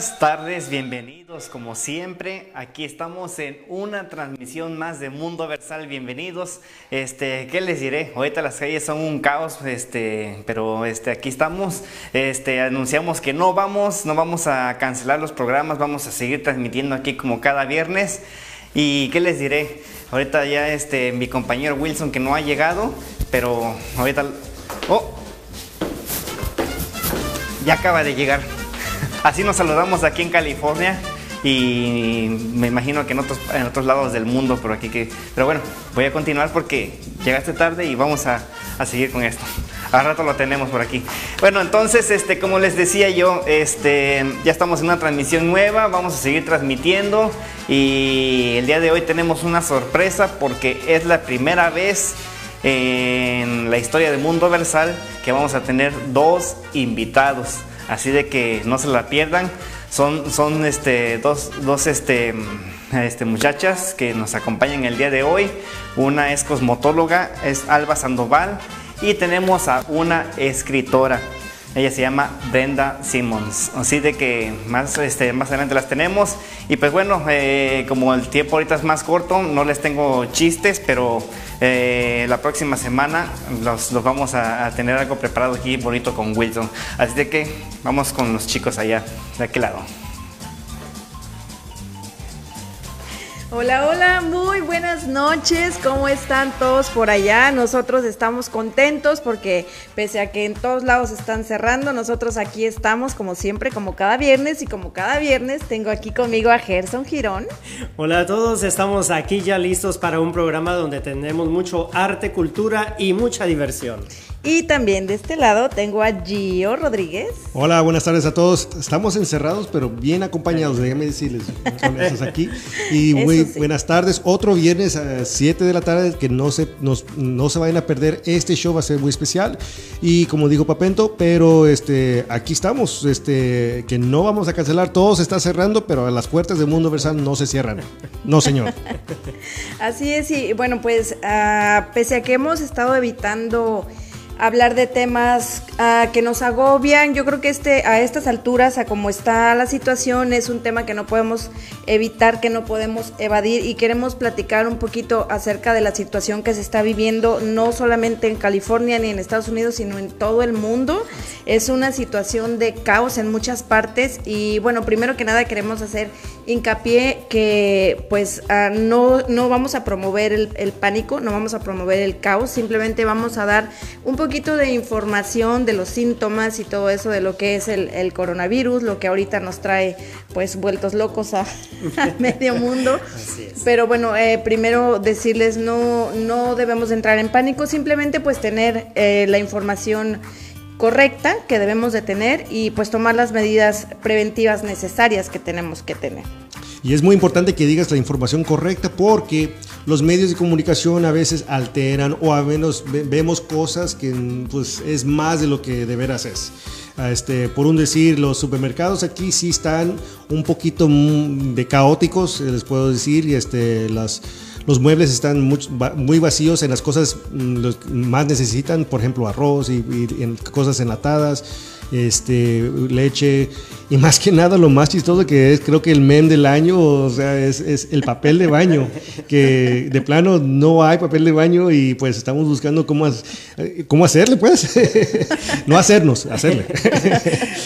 buenas tardes, bienvenidos como siempre. Aquí estamos en una transmisión más de Mundo Versal, bienvenidos. Este, ¿qué les diré? Ahorita las calles son un caos, este, pero este, aquí estamos. Este, anunciamos que no vamos, no vamos a cancelar los programas, vamos a seguir transmitiendo aquí como cada viernes. ¿Y qué les diré? Ahorita ya este, mi compañero Wilson que no ha llegado, pero ahorita... ¡Oh! Ya acaba de llegar. Así nos saludamos aquí en California y me imagino que en otros, lados del mundo, pero aquí que... Pero bueno, voy a continuar porque llegaste tarde y vamos a, a seguir con esto. Al rato lo tenemos por aquí. Bueno, entonces, este, como les decía yo, este, ya estamos en una transmisión nueva, vamos a seguir transmitiendo y el día de hoy tenemos una sorpresa porque es la primera vez en la historia de Mundo Versal que vamos a tener dos invitados. Así de que no se la pierdan. Son, son este, dos, dos este, este, muchachas que nos acompañan el día de hoy. Una es cosmotóloga, es Alba Sandoval. Y tenemos a una escritora. Ella se llama Brenda Simmons. Así de que más, este, más adelante las tenemos. Y pues bueno, eh, como el tiempo ahorita es más corto, no les tengo chistes, pero eh, la próxima semana los, los vamos a, a, tener algo preparado aquí bonito con Wilson. Así de que vamos con los chicos allá, de aquel lado. Hola, hola, muy buenas noches. ¿Cómo están todos por allá? Nosotros estamos contentos porque pese a que en todos lados están cerrando, nosotros aquí estamos como siempre, como cada viernes y como cada viernes tengo aquí conmigo a Gerson Girón. Hola a todos, estamos aquí ya listos para un programa donde tenemos mucho arte, cultura y mucha diversión. Y también de este lado tengo a Gio Rodríguez. Hola, buenas tardes a todos. Estamos encerrados, pero bien acompañados, déjenme decirles. Son esos aquí. Y muy sí. buenas tardes. Otro viernes a 7 de la tarde, que no se, nos, no se vayan a perder. Este show va a ser muy especial. Y como dijo Papento, pero este, aquí estamos. Este, que no vamos a cancelar. Todo se está cerrando, pero las puertas del mundo versal no se cierran. No, señor. Así es, y bueno, pues uh, pese a que hemos estado evitando hablar de temas uh, que nos agobian. Yo creo que este, a estas alturas, a como está la situación, es un tema que no podemos evitar, que no podemos evadir y queremos platicar un poquito acerca de la situación que se está viviendo, no solamente en California ni en Estados Unidos, sino en todo el mundo. Es una situación de caos en muchas partes y bueno, primero que nada queremos hacer hincapié que pues uh, no, no vamos a promover el, el pánico, no vamos a promover el caos, simplemente vamos a dar un poquito de información de los síntomas y todo eso de lo que es el, el coronavirus, lo que ahorita nos trae pues vueltos locos a, a medio mundo. Pero bueno, eh, primero decirles no, no debemos entrar en pánico, simplemente pues tener eh, la información correcta que debemos de tener y pues tomar las medidas preventivas necesarias que tenemos que tener. Y es muy importante que digas la información correcta porque los medios de comunicación a veces alteran o a menos vemos cosas que pues, es más de lo que de veras es. Este, por un decir, los supermercados aquí sí están un poquito de caóticos, les puedo decir, y este, las, los muebles están muy, muy, vacíos en las cosas los más necesitan, por ejemplo, arroz y, y en cosas enlatadas este, leche y más que nada lo más chistoso que es creo que el meme del año, o sea, es, es, el papel de baño, que de plano no hay papel de baño y pues estamos buscando cómo, cómo hacerle pues, no hacernos, hacerle.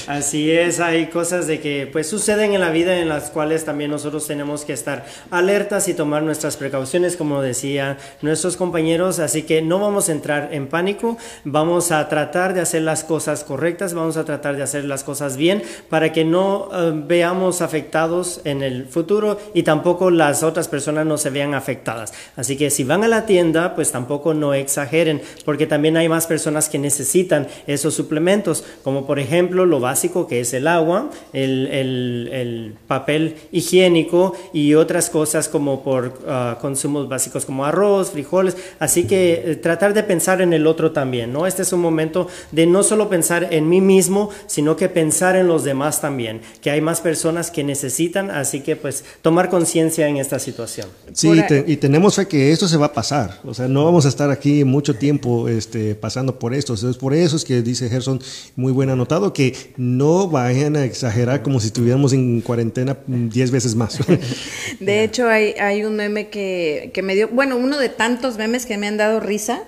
Así es, hay cosas de que pues suceden en la vida en las cuales también nosotros tenemos que estar alertas y tomar nuestras precauciones, como decían nuestros compañeros, así que no vamos a entrar en pánico, vamos a tratar de hacer las cosas correctas, vamos a tratar de hacer las cosas bien para que no uh, veamos afectados en el futuro y tampoco las otras personas no se vean afectadas. Así que si van a la tienda, pues tampoco no exageren, porque también hay más personas que necesitan esos suplementos, como por ejemplo lo básico que es el agua, el, el, el papel higiénico y otras cosas como por uh, consumos básicos como arroz, frijoles. Así que eh, tratar de pensar en el otro también, ¿no? Este es un momento de no solo pensar en mí mismo, mismo, sino que pensar en los demás también, que hay más personas que necesitan, así que pues tomar conciencia en esta situación. Sí, y tenemos fe que esto se va a pasar, o sea, no vamos a estar aquí mucho tiempo este, pasando por esto, entonces por eso es que dice Gerson, muy buen anotado, que no vayan a exagerar como si estuviéramos en cuarentena 10 veces más. De hecho, hay, hay un meme que, que me dio, bueno, uno de tantos memes que me han dado risa,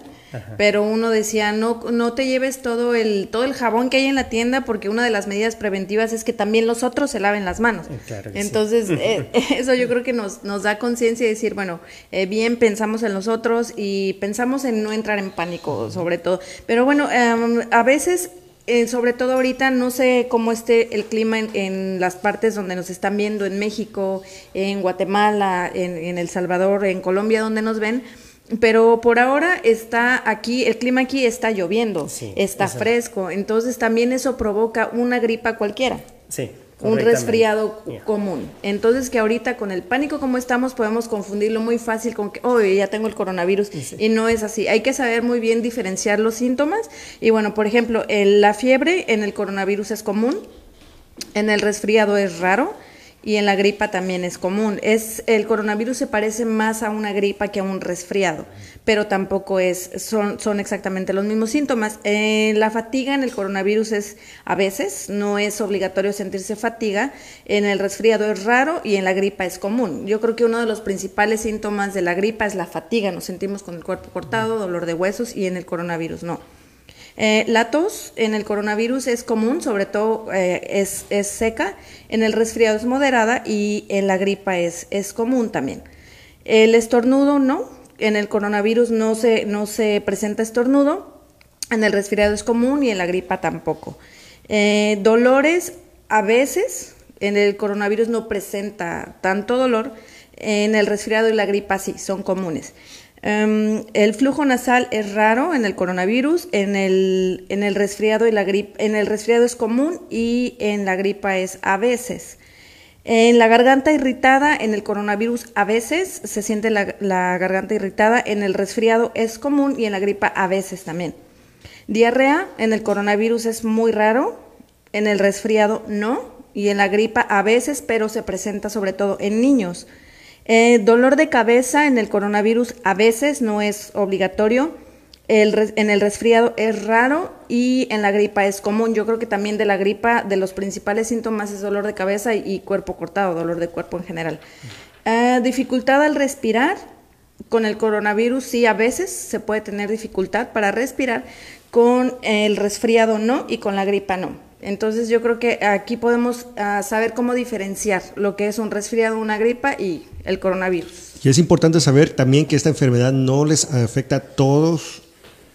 pero uno decía, no, no te lleves todo el, todo el jabón que hay en la tienda porque una de las medidas preventivas es que también los otros se laven las manos. Eh, Entonces, eh, eso yo creo que nos, nos da conciencia de decir, bueno, eh, bien pensamos en los otros y pensamos en no entrar en pánico, sobre todo. Pero bueno, em, a veces sobre todo ahorita, no sé cómo esté el clima en, las partes donde nos están viendo, en México, en Guatemala, en, en, El Salvador, en Colombia, donde nos ven, pero por ahora está aquí, el clima aquí está lloviendo, está fresco, entonces también eso provoca una gripa cualquiera. Sí. Un resfriado común. Entonces que ahorita con el pánico como estamos podemos confundirlo muy fácil con que, oh, ya tengo el coronavirus. Y no es así. Hay que saber muy bien diferenciar los síntomas. Y bueno, por ejemplo, la fiebre en el coronavirus es común, en el resfriado es raro y en la gripa también es común. Es el coronavirus se parece más a una gripa que a un resfriado, pero tampoco es son, son exactamente los mismos síntomas. Eh, la fatiga en el coronavirus es a veces no es obligatorio sentirse fatiga, en el resfriado es raro y en la gripa es común. Yo creo que uno de los principales síntomas de la gripa es la fatiga, nos sentimos con el cuerpo cortado, dolor de huesos y en el coronavirus no. Eh, la tos en el coronavirus es común, sobre todo eh, es, es, seca, en el resfriado es moderada y en la gripa es, es común también. El estornudo no, en el coronavirus no se, no se presenta estornudo, en el resfriado es común y en la gripa tampoco. Eh, dolores a veces, en el coronavirus no presenta tanto dolor, en el resfriado y la gripa sí, son comunes. Em, el flujo nasal es raro en el coronavirus, en el, en el resfriado y la en el resfriado es común y en la gripa es a veces. En la garganta irritada, en el coronavirus a veces se siente la, la garganta irritada, en el resfriado es común y en la gripa a veces también. Diarrea en el coronavirus es muy raro, en el resfriado no y en la gripa a veces, pero se presenta sobre todo en niños. Eh, dolor de cabeza en el coronavirus a veces no es obligatorio. en el resfriado es raro y en la gripa es común. Yo creo que también de la gripa, de los principales síntomas es dolor de cabeza y, cuerpo cortado, dolor de cuerpo en general. Eh, dificultad al respirar. Con el coronavirus sí, a veces se puede tener dificultad para respirar. Con el resfriado no y con la gripa no. Entonces yo creo que aquí podemos ah, saber cómo diferenciar lo que es un resfriado, una gripa y el coronavirus. Y es importante saber también que esta enfermedad no les afecta a todos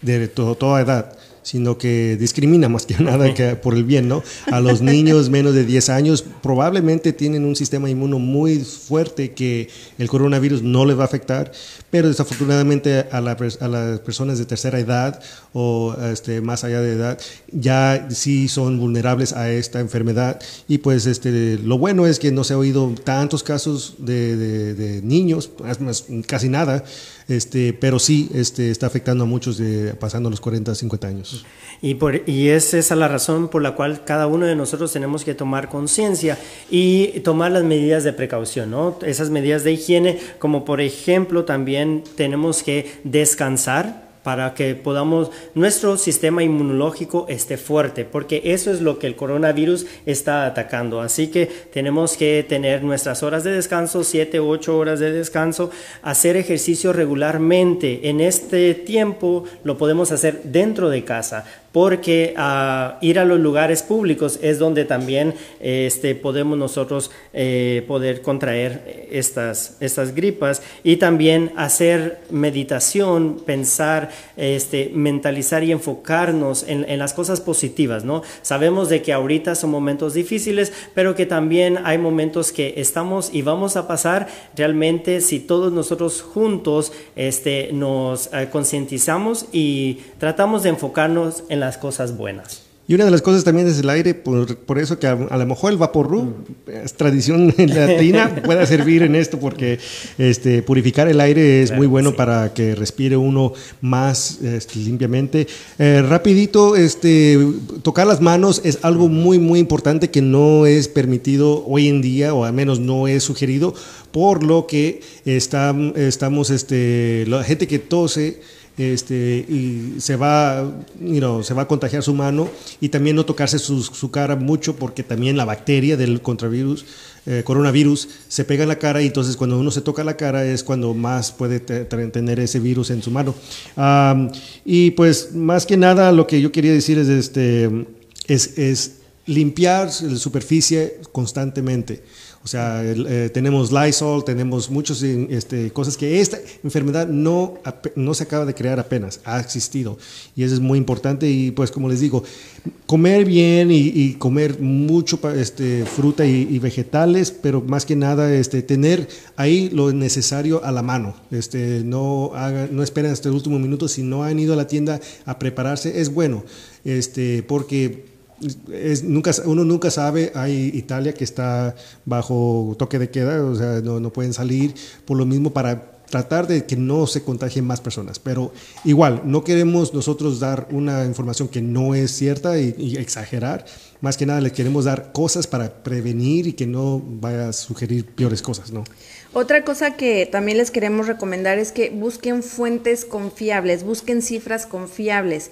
de toda edad sino que discrimina más que nada que por el bien, ¿no? A los niños menos de 10 años probablemente tienen un sistema inmuno muy fuerte que el coronavirus no les va a afectar, pero desafortunadamente a, a las personas de tercera edad o este, más allá de edad ya sí son vulnerables a esta enfermedad y pues este, lo bueno es que no se ha oído tantos casos de, de, niños, casi nada, este, pero sí este, está afectando a muchos de, pasando los 40, 50 años. Y, por, y es esa la razón por la cual cada uno de nosotros tenemos que tomar conciencia y tomar las medidas de precaución, ¿no? Esas medidas de higiene, como por ejemplo también tenemos que descansar para que podamos, nuestro sistema inmunológico esté fuerte, porque eso es lo que el coronavirus está atacando. Así que tenemos que tener nuestras horas de descanso, 7, 8 horas de descanso, hacer ejercicio regularmente. En este tiempo lo podemos hacer dentro de casa, porque uh, ir a los lugares públicos es donde también este, podemos nosotros eh, poder contraer estas, estas gripas y también hacer meditación, pensar, este, mentalizar y enfocarnos en, en, las cosas positivas, ¿no? Sabemos de que ahorita son momentos difíciles, pero que también hay momentos que estamos y vamos a pasar realmente si todos nosotros juntos este, nos eh, concientizamos y tratamos de enfocarnos en las cosas buenas. Y una de las cosas también es el aire, por, por eso que a, a, lo mejor el vaporru, es tradición latina, pueda servir en esto, porque este, purificar el aire es Claro, muy bueno sí. para que respire uno más este, limpiamente. Eh, rapidito, este, tocar las manos es algo muy, muy importante que no es permitido hoy en día, o al menos no es sugerido, por lo que está, estamos, este, la gente que tose, este, y se va, you know, se va a contagiar su mano y también no tocarse su, su cara mucho porque también la bacteria del contravirus, eh, coronavirus se pega en la cara y entonces cuando uno se toca la cara es cuando más puede te- te- tener ese virus en su mano. Y pues más que nada lo que yo quería decir es, este, es, es limpiar la superficie constantemente. O sea, eh, tenemos Lysol, tenemos muchas este, cosas que esta enfermedad no, no se acaba de crear apenas, ha existido. Y eso es muy importante. Y pues como les digo, comer bien y, comer mucho este, fruta y, vegetales, pero más que nada este, tener ahí lo necesario a la mano. Este, no, hagan, no esperen hasta el último minuto. Si no han ido a la tienda a prepararse, es bueno. Este, porque es, nunca, uno nunca sabe, hay Italia que está bajo toque de queda, o sea, no, no pueden salir por lo mismo para tratar de que no se contagien más personas. Pero igual, no queremos nosotros dar una información que no es cierta y, exagerar. Más que nada, le queremos dar cosas para prevenir y que no vaya a sugerir peores cosas, ¿no? Otra cosa que también les queremos recomendar es que busquen fuentes confiables, busquen cifras confiables,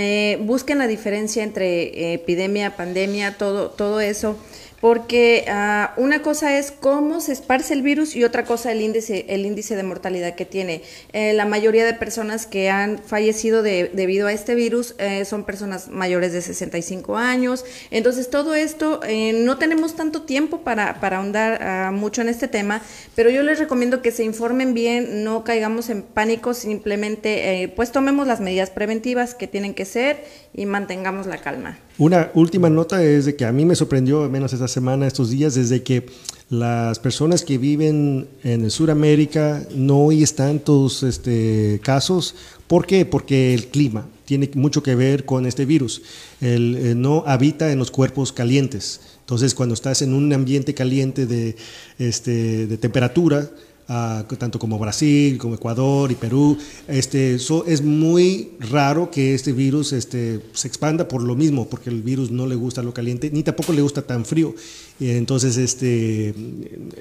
eh, busquen la diferencia entre eh, epidemia, pandemia, todo, todo eso, porque ah, una cosa es cómo se esparce el virus y otra cosa el índice, el índice de mortalidad que tiene. Eh, la mayoría de personas que han fallecido de- debido a este virus eh, son personas mayores de 65 años. Entonces, todo esto, eh, no tenemos tanto tiempo para, para ahondar ah, mucho en este tema, pero yo les recomiendo que se informen bien, no caigamos en pánico, simplemente eh, pues tomemos las medidas preventivas que tienen que ser y mantengamos la calma. Una última nota es de que a mí me sorprendió, al menos semana, estos días, desde que las personas que viven en Sudamérica no oyes tantos este, casos. ¿Por qué? Porque el clima tiene mucho que ver con este virus. El, eh, no habita en los cuerpos calientes. Entonces, cuando estás en un ambiente caliente de, este, de temperatura, ah, tanto como Brasil, como Ecuador y Perú. Este, so- es muy raro que este virus este, se expanda por lo mismo, porque el virus no le gusta lo caliente, ni tampoco le gusta tan frío. Y entonces, este,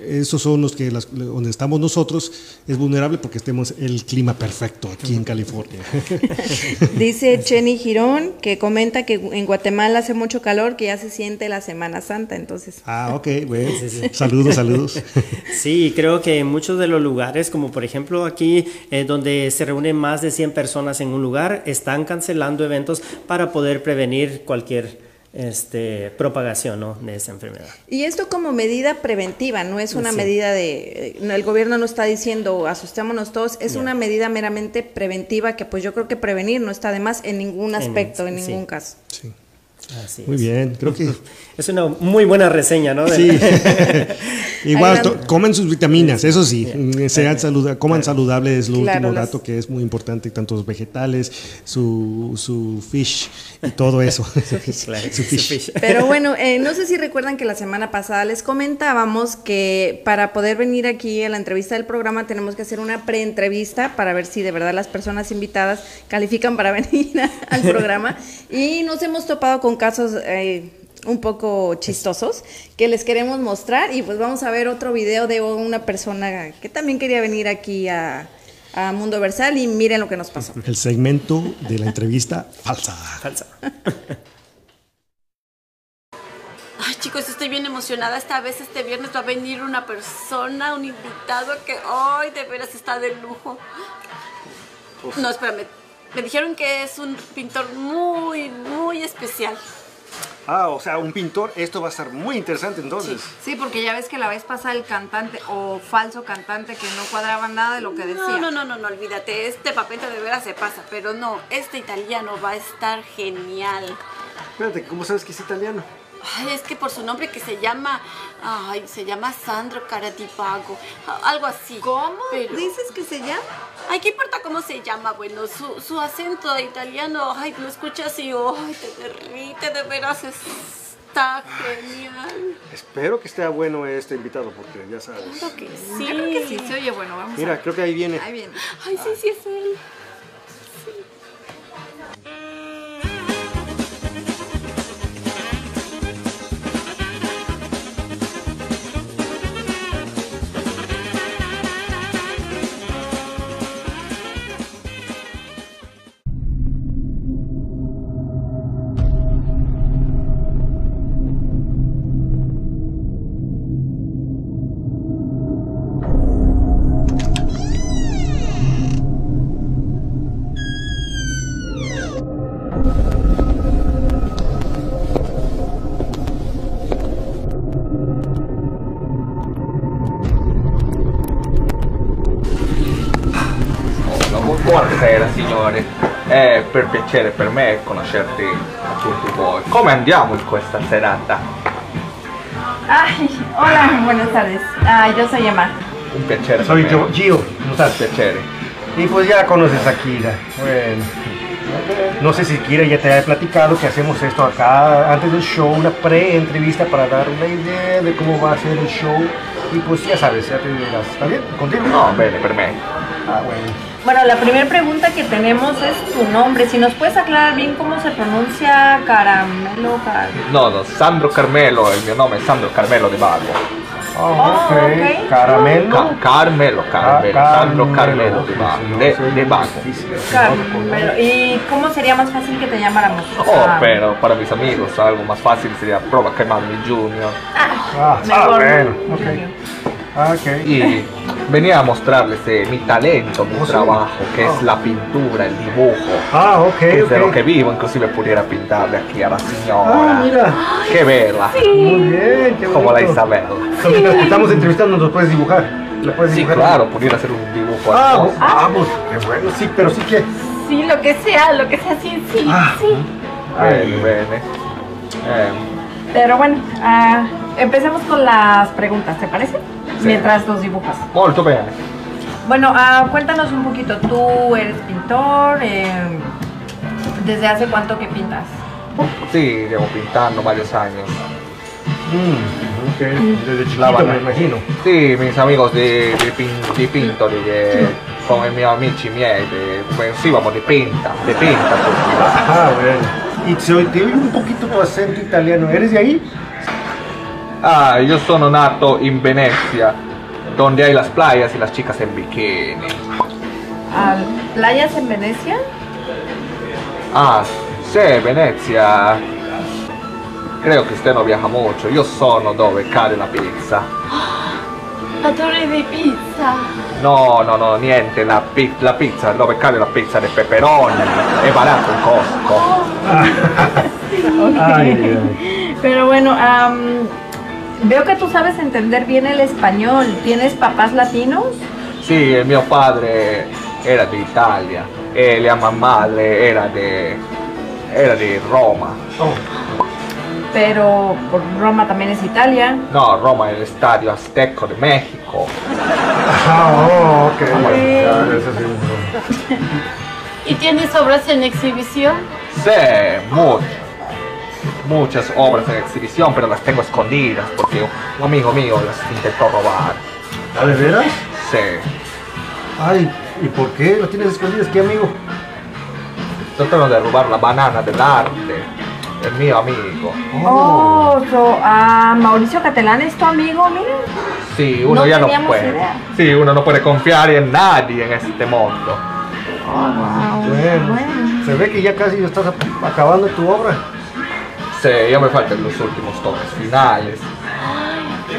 esos son los que, las- donde estamos nosotros, es vulnerable porque estemos el clima perfecto aquí en California. Dice Chenny Girón que comenta que en Guatemala hace mucho calor, que ya se siente la Semana Santa, entonces. ah, ok, bueno. Saludos, saludos. Sí, creo que en de los lugares, como por ejemplo aquí, eh, donde se reúnen más de 100 personas en un lugar, están cancelando eventos para poder prevenir cualquier este, propagación ¿no? de esa enfermedad. Y esto como medida preventiva, no es una Sí. medida de, eh, el gobierno no está diciendo asustémonos todos, es una medida meramente preventiva que pues yo creo que prevenir no está de más en ningún aspecto, en, ningún caso. Sí. Así Muy es. bien, creo que Es una muy buena reseña, ¿no? Sí. Igual, comen sus vitaminas, eso sí. Mm, Sean saluda- coman saludable, es lo Claro, último las- dato que es muy importante, tantos vegetales, su, su fish y todo eso. Claro, Su fish. Pero bueno, eh, no sé si recuerdan que la semana pasada les comentábamos que para poder venir aquí a la entrevista del programa tenemos que hacer una preentrevista para ver si de verdad las personas invitadas califican para venir a- al programa. Y nos hemos topado con casos eh, un poco chistosos que les queremos mostrar. Y pues vamos a ver otro video de una persona que también quería venir aquí a, a Mundo Versal y miren lo que nos pasó. El segmento de la entrevista falsa. Falsa. Ay, chicos, estoy bien emocionada. Esta vez, este viernes, va a venir una persona, un invitado que hoy de veras está de lujo. No, espérame. Me dijeron que es un pintor muy, muy especial. Ah, o sea, un pintor, esto va a estar muy interesante entonces. Sí, porque ya ves que la vez pasada el cantante o falso cantante que no cuadraba nada de lo que decía. No, no, no, no, no, olvídate. Este papete de veras se pasa. Pero no, este italiano va a estar genial. Espérate, ¿cómo sabes que es italiano? Ay, es que por su nombre que se llama, ay, se llama Sandro Caratipago, algo así. ¿Cómo Pero- dices que se llama? Ay, ¿qué importa cómo se llama? Bueno, su, su acento italiano, ay, lo escuchas y, ay, te derrite, de veras, está genial. Espero que esté bueno este invitado porque ya sabes. Creo que sí. Yo creo que sí, se oye bueno, vamos a Mira, ver. creo que ahí viene. Ahí viene. Ay, sí, sí es él. Piacere per me conoscerti a tutti voi. Come andiamo in questa serata? Ay, hola, buenas tardes. Ah, yo soy Emma. Un piacere Soy per yo. Gio, ¿cómo Un piacere. Y pues ya conoces a Kira. Bueno, no sé si Kira ya te ha platicado que hacemos esto acá antes del show, una pre-entrevista para dar una idea de cómo va a ser el show. Y pues ya sabes, ya te dirás. ¿Está bien? ¿Contigo? No, bene per me. Ah, bueno. Bueno, la primera pregunta que tenemos es tu nombre. Si nos puedes aclarar bien cómo se pronuncia caramelo. car- No, no, Sandro Carmelo, il mio nome è Sandro Carmelo De Vago. Ah, Oh, ok. ok. Caramelo. Ca- Carmelo, Carmelo, Ah, Sandro Carmelo no, De, de. Carmelo. ¿Y cómo sería más fácil que te llamáramos? Oh, Ah, pero para mis amigos algo más fácil sería prova a chiamarmi Junior. Ah, ah, Mejor, bueno. ¿no? ok. Ah, ok. Y venía a mostrarles eh, mi talento, mi Oh, sí. trabajo, que Oh. es la pintura, el dibujo. Ah, ok, que es de lo que vivo, inclusive pudiera pintarle aquí a la Ah, señora. mira. Qué verla, Muy bien, qué como la. Isabel. Que estamos entrevistando, nos puedes dibujar. ¿Le puedes Sí, dibujar? claro, pudiera hacer un dibujo Ah, hermoso. vamos, qué bueno, sí, pero sí que. Sí, lo que sea, lo que sea, sí, sí, Ah. sí. Bene. Eh, Pero bueno, ah, empecemos con las preguntas, ¿te parece? Mientras los dibujas. molto bene. Bueno, ah, cuéntanos un poquito. Tú eres pintor. eh, ¿Desde hace cuánto que pintas? Sí, llevo pintando varios años. Mm, ok, desde chiquito La me imagino. Sì, mis amigos di, di, pin- di Pintoli, che con i miei amici miei, di, pensavamo di pinta, di pinta tutti. Ah, bueno. Y se oye- te oigo un poquito tu acento italiano. ¿Eres de ahí? Ah, io sono nato in Venezia, donde hay las playas y las chicas en bikini. Ah, ¿Playas en Venecia? Ah, sì, Venezia. Credo che usted no viaja mucho. Io sono dove cade la pizza. La torre de pizza. No, no, no, niente, la, pi- la pizza, dove cade la pizza de peperoni, è barato in Costco. Ay, ay, ay. Pero bueno, am, veo que tú sabes entender bien el español. ¿Tienes papás latinos? Sì, il mio padre era di Italia e la madre era di, era di Roma. Pero Roma también es Italia. No, Roma è l'Estadio Azteco di México. Ah, oh, ok. Ya, eso sí. ¿Y tienes obras en exhibición? Sí, muchas. Muchas obras en exhibición, pero las tengo escondidas porque un amigo mío las intentó robar. ¿Ah, de veras? Sí. Ay, ¿y por qué lo tienes escondidas? ¿Qué amigo? Trataron de robar la banana dell'arte. El mio amigo. Oh, so, ah, Mauricio Catalán es tu amigo, mira. Sí, uno No ya no puede. idea. Sí, uno no puede confiar en nadie en este mundo. Oh, wow. Bueno, Bueno. se ve que ya casi estás acabando tu obra. Sí, ya me faltan los últimos toques finales.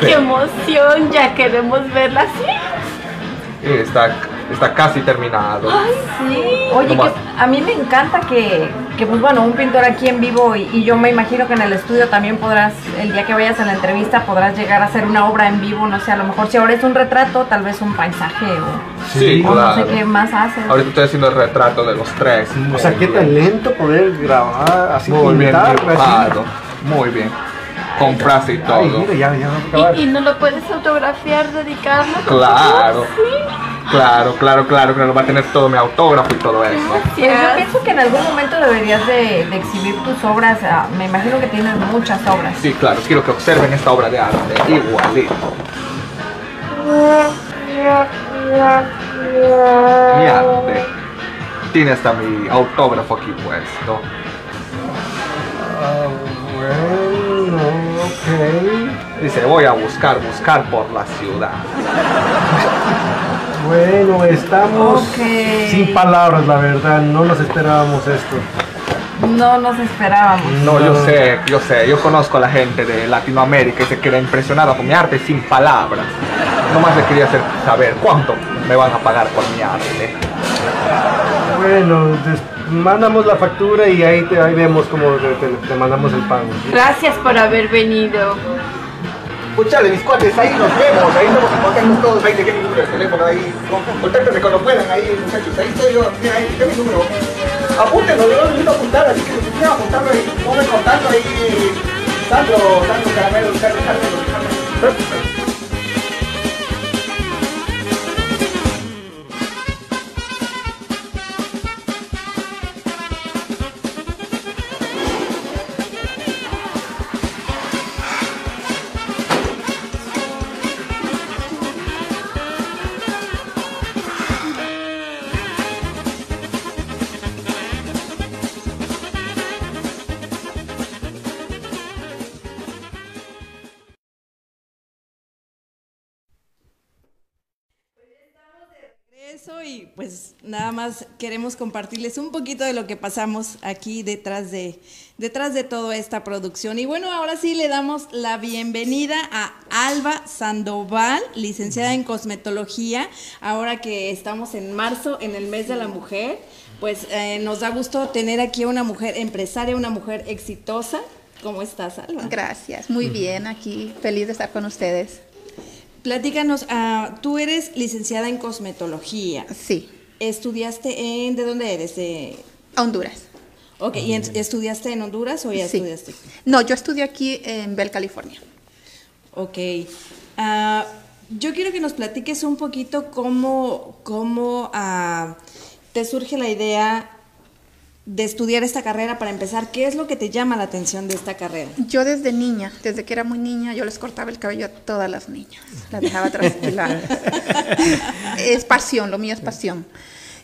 ¡Qué emoción! Ya queremos verla así. Y está, está casi terminado. Sí. Oye, No que más. a mí me encanta que, que, pues bueno, un pintor aquí en vivo y, y yo me imagino que en el estudio también podrás, el día que vayas a la entrevista, podrás llegar a hacer una obra en vivo, no sé, a lo mejor si ahora es un retrato, tal vez un paisaje o, Sí, o no sé claro. qué más haces. Ahorita estoy haciendo el retrato de los tres. O sea, qué bien. talento poder grabar, así Muy bien pintar, así. dibujado. Muy bien. Compraste y todo. Ay, mira, ya, ya vamos a acabar. ¿Y, y no lo puedes autografiar, dedicarlo? Claro. Sí. Claro, claro, claro, claro, va a tener todo mi autógrafo y todo eso. Pues yo pienso que en algún momento deberías de, de exhibir tus obras. ah, me imagino que tienes muchas obras. Sí, claro, quiero que observen esta obra de arte, igualito. Mi arte. Tiene hasta mi autógrafo aquí puesto. Ah, bueno, ok. Dice, voy a buscar, buscar por la ciudad. Bueno, estamos sin palabras, la verdad. No nos esperábamos esto. No nos esperábamos. No, yo sé, yo sé, yo conozco a la gente de Latinoamérica y se queda impresionada con mi arte sin palabras. Nomás le quería hacer saber cuánto me van a pagar por mi arte. Bueno, des- mandamos la factura y ahí, te, ahí vemos cómo te, te- te mandamos el pago. ¿sí? Gracias por haber venido. Escuchale, mis cuates, ahí nos vemos, ahí nos encontramos todos, ahí dejé mi número de teléfono ahí, contáctenme cuando puedan ahí, muchachos, ahí estoy yo, mira, ahí dejé mi número. Apúntenlo, yo lo necesito apuntar, así que si quieren apuntarlo ahí, pongan contacto ahí, Sandro, Sandro Caramelo, Carlos, Carlos, Carlos. Nada más queremos compartirles un poquito de lo que pasamos aquí detrás de detrás de toda esta producción. Y bueno, ahora sí le damos la bienvenida a Alba Sandoval, licenciada en cosmetología. Ahora que estamos en marzo, en el mes de la mujer, pues eh, nos da gusto tener aquí a una mujer empresaria, una mujer exitosa. ¿Cómo estás, Alba? Gracias, muy bien, aquí feliz de estar con ustedes. Platícanos, ah, tú eres licenciada en cosmetología. Sí, ¿Estudiaste en, de dónde eres? De, Honduras. ok, ¿y en- estudiaste en Honduras o ya Sí. estudiaste? No, yo estudié aquí en Bell, California. Ok. Ah, yo quiero que nos platiques un poquito cómo, cómo ah, te surge la idea de estudiar esta carrera para empezar. ¿Qué es lo que te llama la atención de esta carrera? Yo desde niña, desde que era muy niña, yo les cortaba el cabello a todas las niñas. Las dejaba tranquilas. es pasión, lo mío es pasión.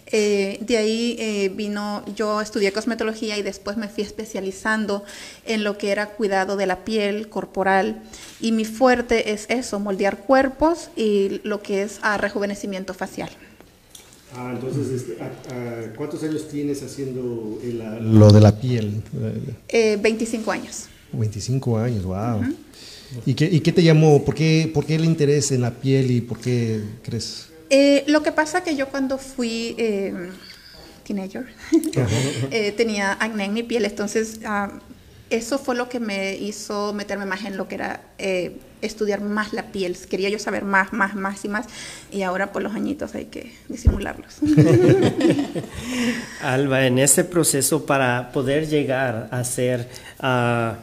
Eh, de ahí eh, vino, yo estudié cosmetología y después me fui especializando en lo que era cuidado de la piel corporal. Y mi fuerte es eso, moldear cuerpos y lo que es ah, rejuvenecimiento facial. Ah, entonces, este, a- a- ¿cuántos años tienes haciendo el- la- lo de la piel? Eh, 25 años. 25 años, wow. ¿Y, qué, ¿Y qué te llamó? ¿Por qué, ¿Por qué el interés en la piel y por qué crees? Eh, lo que pasa que yo cuando fui eh, teenager eh, tenía acné en mi piel, entonces ah, eso fue lo que me hizo meterme más en lo que era eh, estudiar más la piel. Quería yo saber más, más, más y más, y ahora por los añitos hay que disimularlos. Alba, en este proceso para poder llegar a hacer ah,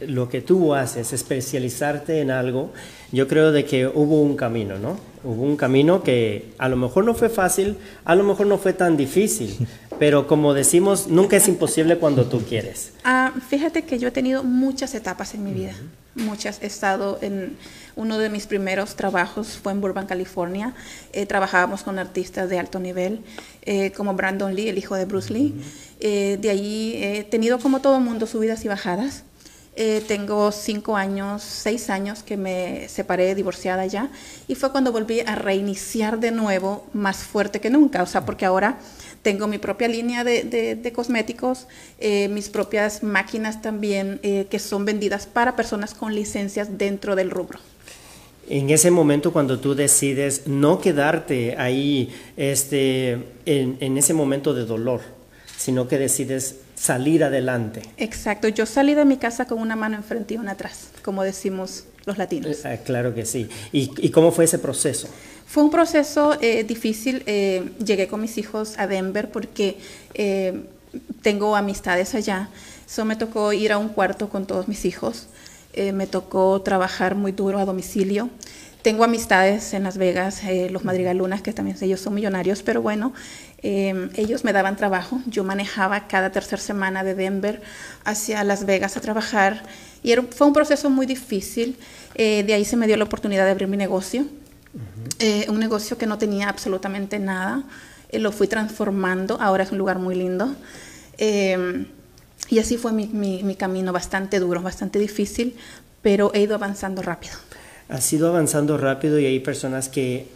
lo que tú haces, especializarte en algo, yo creo de que hubo un camino, ¿no? Hubo un camino que a lo mejor no fue fácil, a lo mejor no fue tan difícil, pero como decimos, nunca es imposible cuando tú quieres. Ah, fíjate que yo he tenido muchas etapas en mi vida, muchas. He estado en uno de mis primeros trabajos fue en Burbank, California. Eh, trabajábamos con artistas de alto nivel, eh, como Brandon Lee, el hijo de Bruce Lee. Eh, de allí he tenido como todo mundo subidas y bajadas. Eh, tengo cinco años, seis años que me separé divorciada ya y fue cuando volví a reiniciar de nuevo más fuerte que nunca, o sea, porque ahora tengo mi propia línea de, de- de cosméticos, eh, mis propias máquinas también eh, que son vendidas para personas con licencias dentro del rubro. En ese momento cuando tú decides no quedarte ahí este, en, en ese momento de dolor, sino que decides salir adelante. Exacto, yo salí de mi casa con una mano enfrente y una atrás, como decimos los latinos. Ah, claro que sí. ¿Y, y cómo fue ese proceso? Fue un proceso eh, difícil. eh, llegué con mis hijos a Denver porque eh, tengo amistades allá. So me tocó ir a un cuarto con todos mis hijos. Eh, me tocó trabajar muy duro a domicilio. Tengo amistades en Las Vegas, eh, los Madrigalunas, que también ellos son millonarios, pero bueno, eh, ellos me daban trabajo. Yo manejaba cada tercera semana de Denver hacia Las Vegas a trabajar y era, fue un proceso muy difícil. de ahí se me dio la oportunidad de abrir mi negocio, un negocio que no tenía absolutamente nada. lo fui transformando, ahora es un lugar muy lindo. y así fue mi, mi, mi camino, bastante duro, bastante difícil, pero he ido avanzando rápido ha sido avanzando rápido y hay personas que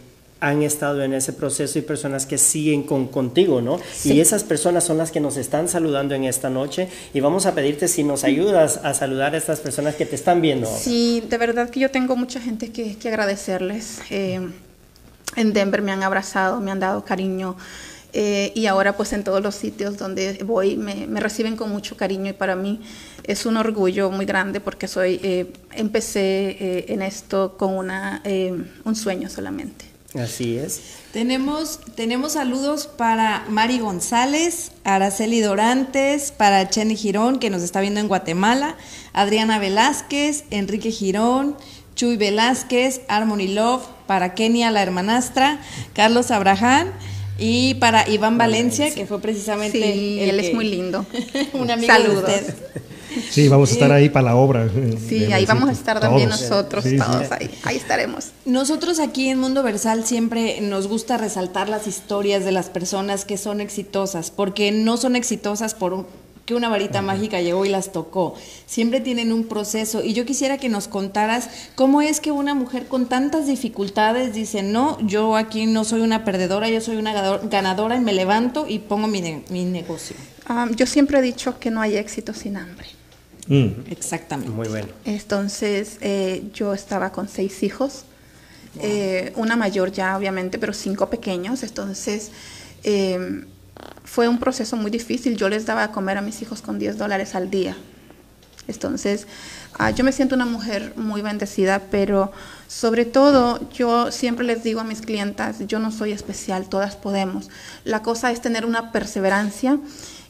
han estado en ese proceso y personas que siguen con, contigo, ¿no? Y esas personas son las que nos están saludando en esta noche y vamos a pedirte si nos ayudas a saludar a estas personas que te están viendo. Sí, de verdad que yo tengo mucha gente que, que agradecerles. Eh, en Denver me han abrazado, me han dado cariño. Eh, y ahora pues en todos los sitios donde voy me, me, reciben con mucho cariño y para mí es un orgullo muy grande porque soy eh, empecé eh, en esto con una, un sueño solamente. Así es. Tenemos, tenemos saludos para Mari González, Araceli Dorantes, para Chenny Girón, que nos está viendo en Guatemala, Adriana Velázquez, Enrique Girón, Chuy Velázquez, Harmony Love, para Kenia la hermanastra, Carlos Abraham y para Iván Valencia, que fue precisamente. Sí, él es muy lindo. un amigo de usted. Sí, vamos a estar ahí para la obra. Sí, ahí vamos a estar también nosotros, todos ahí, ahí estaremos. Nosotros aquí en Mundo Versal siempre nos gusta resaltar las historias de las personas que son exitosas, porque no son exitosas por que una varita mágica llegó y las tocó. Siempre tienen un proceso. Y yo quisiera que nos contaras cómo es que una mujer con tantas dificultades dice, no, yo aquí no soy una perdedora, yo soy una ganadora y me levanto y pongo mi, mi negocio. Ah, yo siempre he dicho que no hay éxito sin hambre. Mm. Exactamente. Muy bueno. Entonces, eh, yo estaba con seis hijos, eh, una mayor ya, obviamente, pero cinco pequeños. Entonces, eh, fue un proceso muy difícil. Yo les daba a comer a mis hijos con 10 dólares al día. Entonces, ah, yo me siento una mujer muy bendecida, pero sobre todo yo siempre les digo a mis clientas, yo no soy especial, todas podemos. La cosa es tener una perseverancia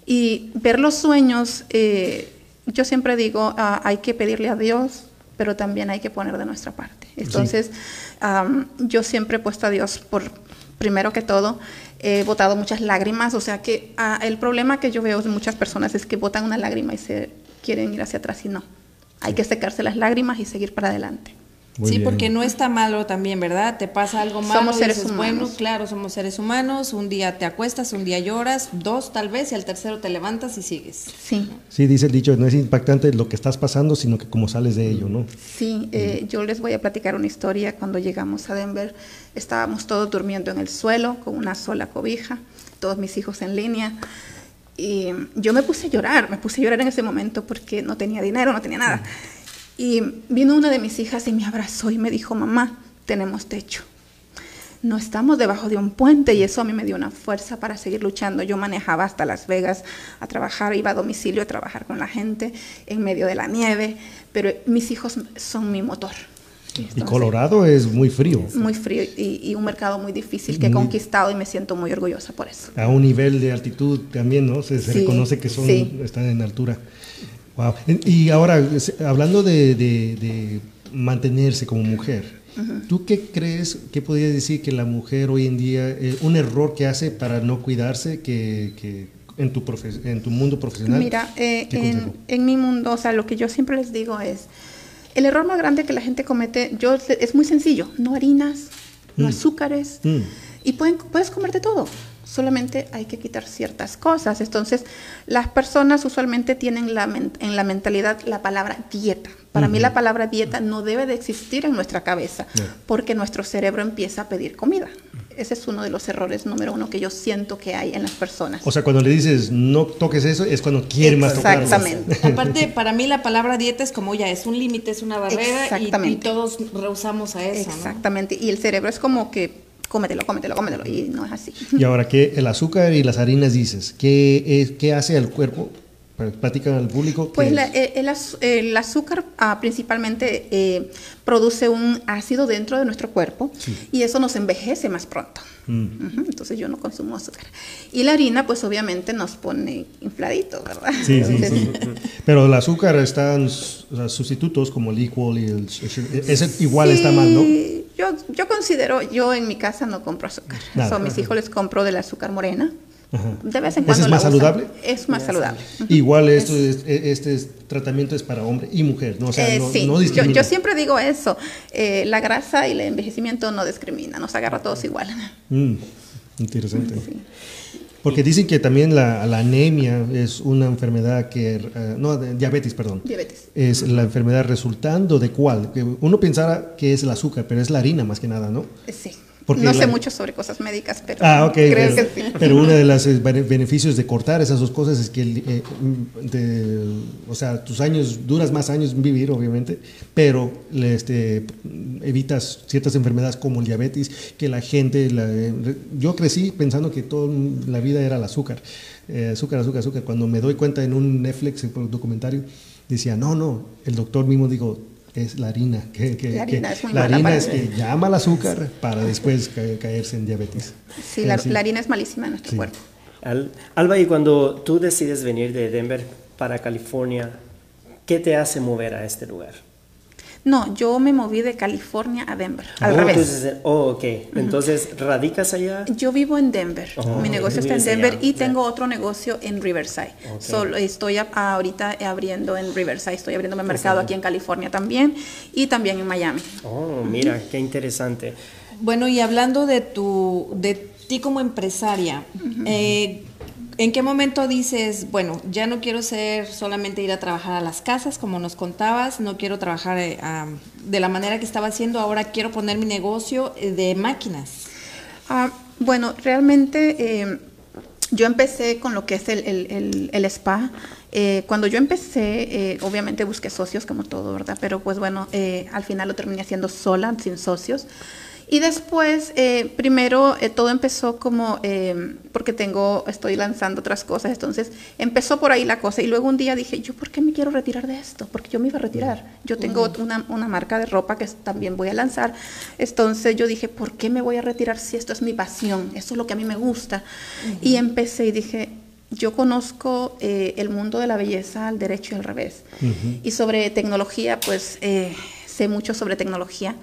y ver los sueños. Eh, yo siempre digo, ah, hay que pedirle a Dios, pero también hay que poner de nuestra parte. Entonces, yo siempre he puesto a Dios por primero que todo he botado muchas lágrimas, o sea que ah, el problema que yo veo de muchas personas es que botan una lágrima y se quieren ir hacia atrás y no. Hay que secarse las lágrimas y seguir para adelante sí, porque no está malo también, ¿verdad? Te pasa algo malo. Somos seres humanos. Bueno, claro, somos seres humanos. Un día te acuestas, un día lloras, dos tal vez, y al tercero te levantas y sigues. Sí. Sí, dice el dicho, no es impactante lo que estás pasando, sino que cómo sales de ello, ¿no? Sí, eh, yo les voy a platicar una historia. Cuando llegamos a Denver, estábamos todos durmiendo en el suelo con una sola cobija, todos mis hijos en línea. Y yo me puse a llorar, me puse a llorar en ese momento porque no tenía dinero, no tenía nada. Y vino una de mis hijas y me abrazó y me dijo, mamá, tenemos techo. No estamos debajo de un puente y eso a mí me dio una fuerza para seguir luchando. Yo manejaba hasta Las Vegas a trabajar, iba a domicilio a trabajar con la gente en medio de la nieve, pero mis hijos son mi motor. y Colorado es muy frío. Muy frío y, un mercado muy difícil que he conquistado y me siento muy orgullosa por eso. A un nivel de altitud también, ¿no? Se, reconoce que son, están en altura. Wow. Y ahora, hablando de, mantenerse como mujer, ¿tú qué crees, qué podrías decir que la mujer hoy en día, eh, un error que hace para no cuidarse que, en, tu en tu mundo profesional? Mira, eh, en, mi mundo, o sea, lo que yo siempre les digo es, el error más grande que la gente comete, yo es muy sencillo, no harinas, no mm. azúcares, mm. y pueden, puedes comerte todo solamente hay que quitar ciertas cosas. Entonces, las personas usualmente tienen la, en la mentalidad la palabra dieta. Para mí la palabra dieta no debe de existir en nuestra cabeza, porque nuestro cerebro empieza a pedir comida. Ese es uno de los errores número uno que yo siento que hay en las personas. O sea, cuando le dices no toques eso, es cuando quiere más tocar. Exactamente. Aparte, para mí la palabra dieta es como ya, es un límite, es una barrera y, y, todos rehusamos a eso. Exactamente. Y el cerebro es como que cómetelo, cómetelo, cómetelo, y no es así. Y ahora, ¿qué el azúcar y las harinas dices? ¿Qué, es, qué hace al cuerpo Platican al público. Pues la- eh, el, el azúcar ah, principalmente eh, produce un ácido dentro de nuestro cuerpo y eso nos envejece más pronto. Mm. Entonces yo no consumo azúcar. Y la harina pues obviamente nos pone infladitos, ¿verdad? Sí, sí, Entonces, sí. Pero el azúcar están o sea, sustitutos como el equal y el... Ese igual está mal, ¿no? Sí, Yo, yo considero, yo en mi casa no compro azúcar. Nada. So, a mis hijos les compro del azúcar morena. Ajá. De vez en ¿Ese cuando. es la más usan. saludable? Es más saludable. Igual esto es, este es- tratamiento es para hombre y mujer, ¿no? O sea, Eh, no, sí, no yo, discrimina. yo siempre digo eso. eh, la grasa y el envejecimiento no discrimina, nos agarra a todos igual. Mm, interesante. Porque dicen que también la, la anemia es una enfermedad que... eh, no, diabetes, perdón. Diabetes. Es la enfermedad resultando de cuál. Uno pensara que es el azúcar, pero es la harina más que nada, ¿no? Sí. Porque no la- sé mucho sobre cosas médicas, pero Ah, ok. creo pero, que sí. pero uno de los eh, bene- beneficios de cortar esas dos cosas es que, eh, mm, de- o sea, tus años, duras más años vivir, obviamente, pero este, evitas ciertas enfermedades como el diabetes, que la gente, la- eh, yo crecí pensando que toda la vida era el azúcar, eh, azúcar, azúcar, azúcar. Cuando me doy cuenta en un Netflix en un documentario, decía, no, no, el doctor mismo dijo, es la harina, que, que- La harina que es muy la mala harina para es que llama al azúcar para después ca- caerse en diabetes. Sí, la, harina es malísima en nuestro Sí. cuerpo. Al- Alba, y cuando tú decides venir de Denver para California, ¿qué te hace mover a este lugar? No, yo me moví de California a Denver, al oh, revés. entonces, oh, ok. Entonces, ¿radicas allá? Yo vivo en Denver. Oh, Mi negocio está en allá, Denver y tengo otro negocio en Riverside. Ok. Solo estoy a- ahorita abriendo en Riverside, estoy abriendo mi mercado aquí en California también y también en Miami. Oh, mira, qué interesante. Bueno, y hablando de tu, de ti como empresaria, eh, ¿en qué momento dices, bueno, ya no quiero ser solamente ir a trabajar a las casas, como nos contabas, no quiero trabajar am, de la manera que estaba haciendo, ahora quiero poner mi negocio eh, de máquinas? Ah, bueno, realmente eh, yo empecé con lo que es el, el- el- el spa. Eh, cuando yo empecé, eh, obviamente busqué socios como todo, ¿verdad? Pero pues bueno, eh, al final lo terminé haciendo sola, sin socios. Y después, eh, primero eh, todo empezó como, eh, porque tengo, estoy lanzando otras cosas, entonces empezó por ahí la cosa. Y luego un día dije, ¿yo por qué me quiero retirar de esto? Porque yo me iba a retirar. Yo tengo una, una marca de ropa que también voy a lanzar. Entonces yo dije, ¿por qué me voy a retirar si esto es mi pasión? Eso es lo que a mí me gusta. Y empecé y dije, yo conozco eh, el mundo de la belleza al derecho y al revés. Y sobre tecnología, pues eh, sé mucho sobre tecnología.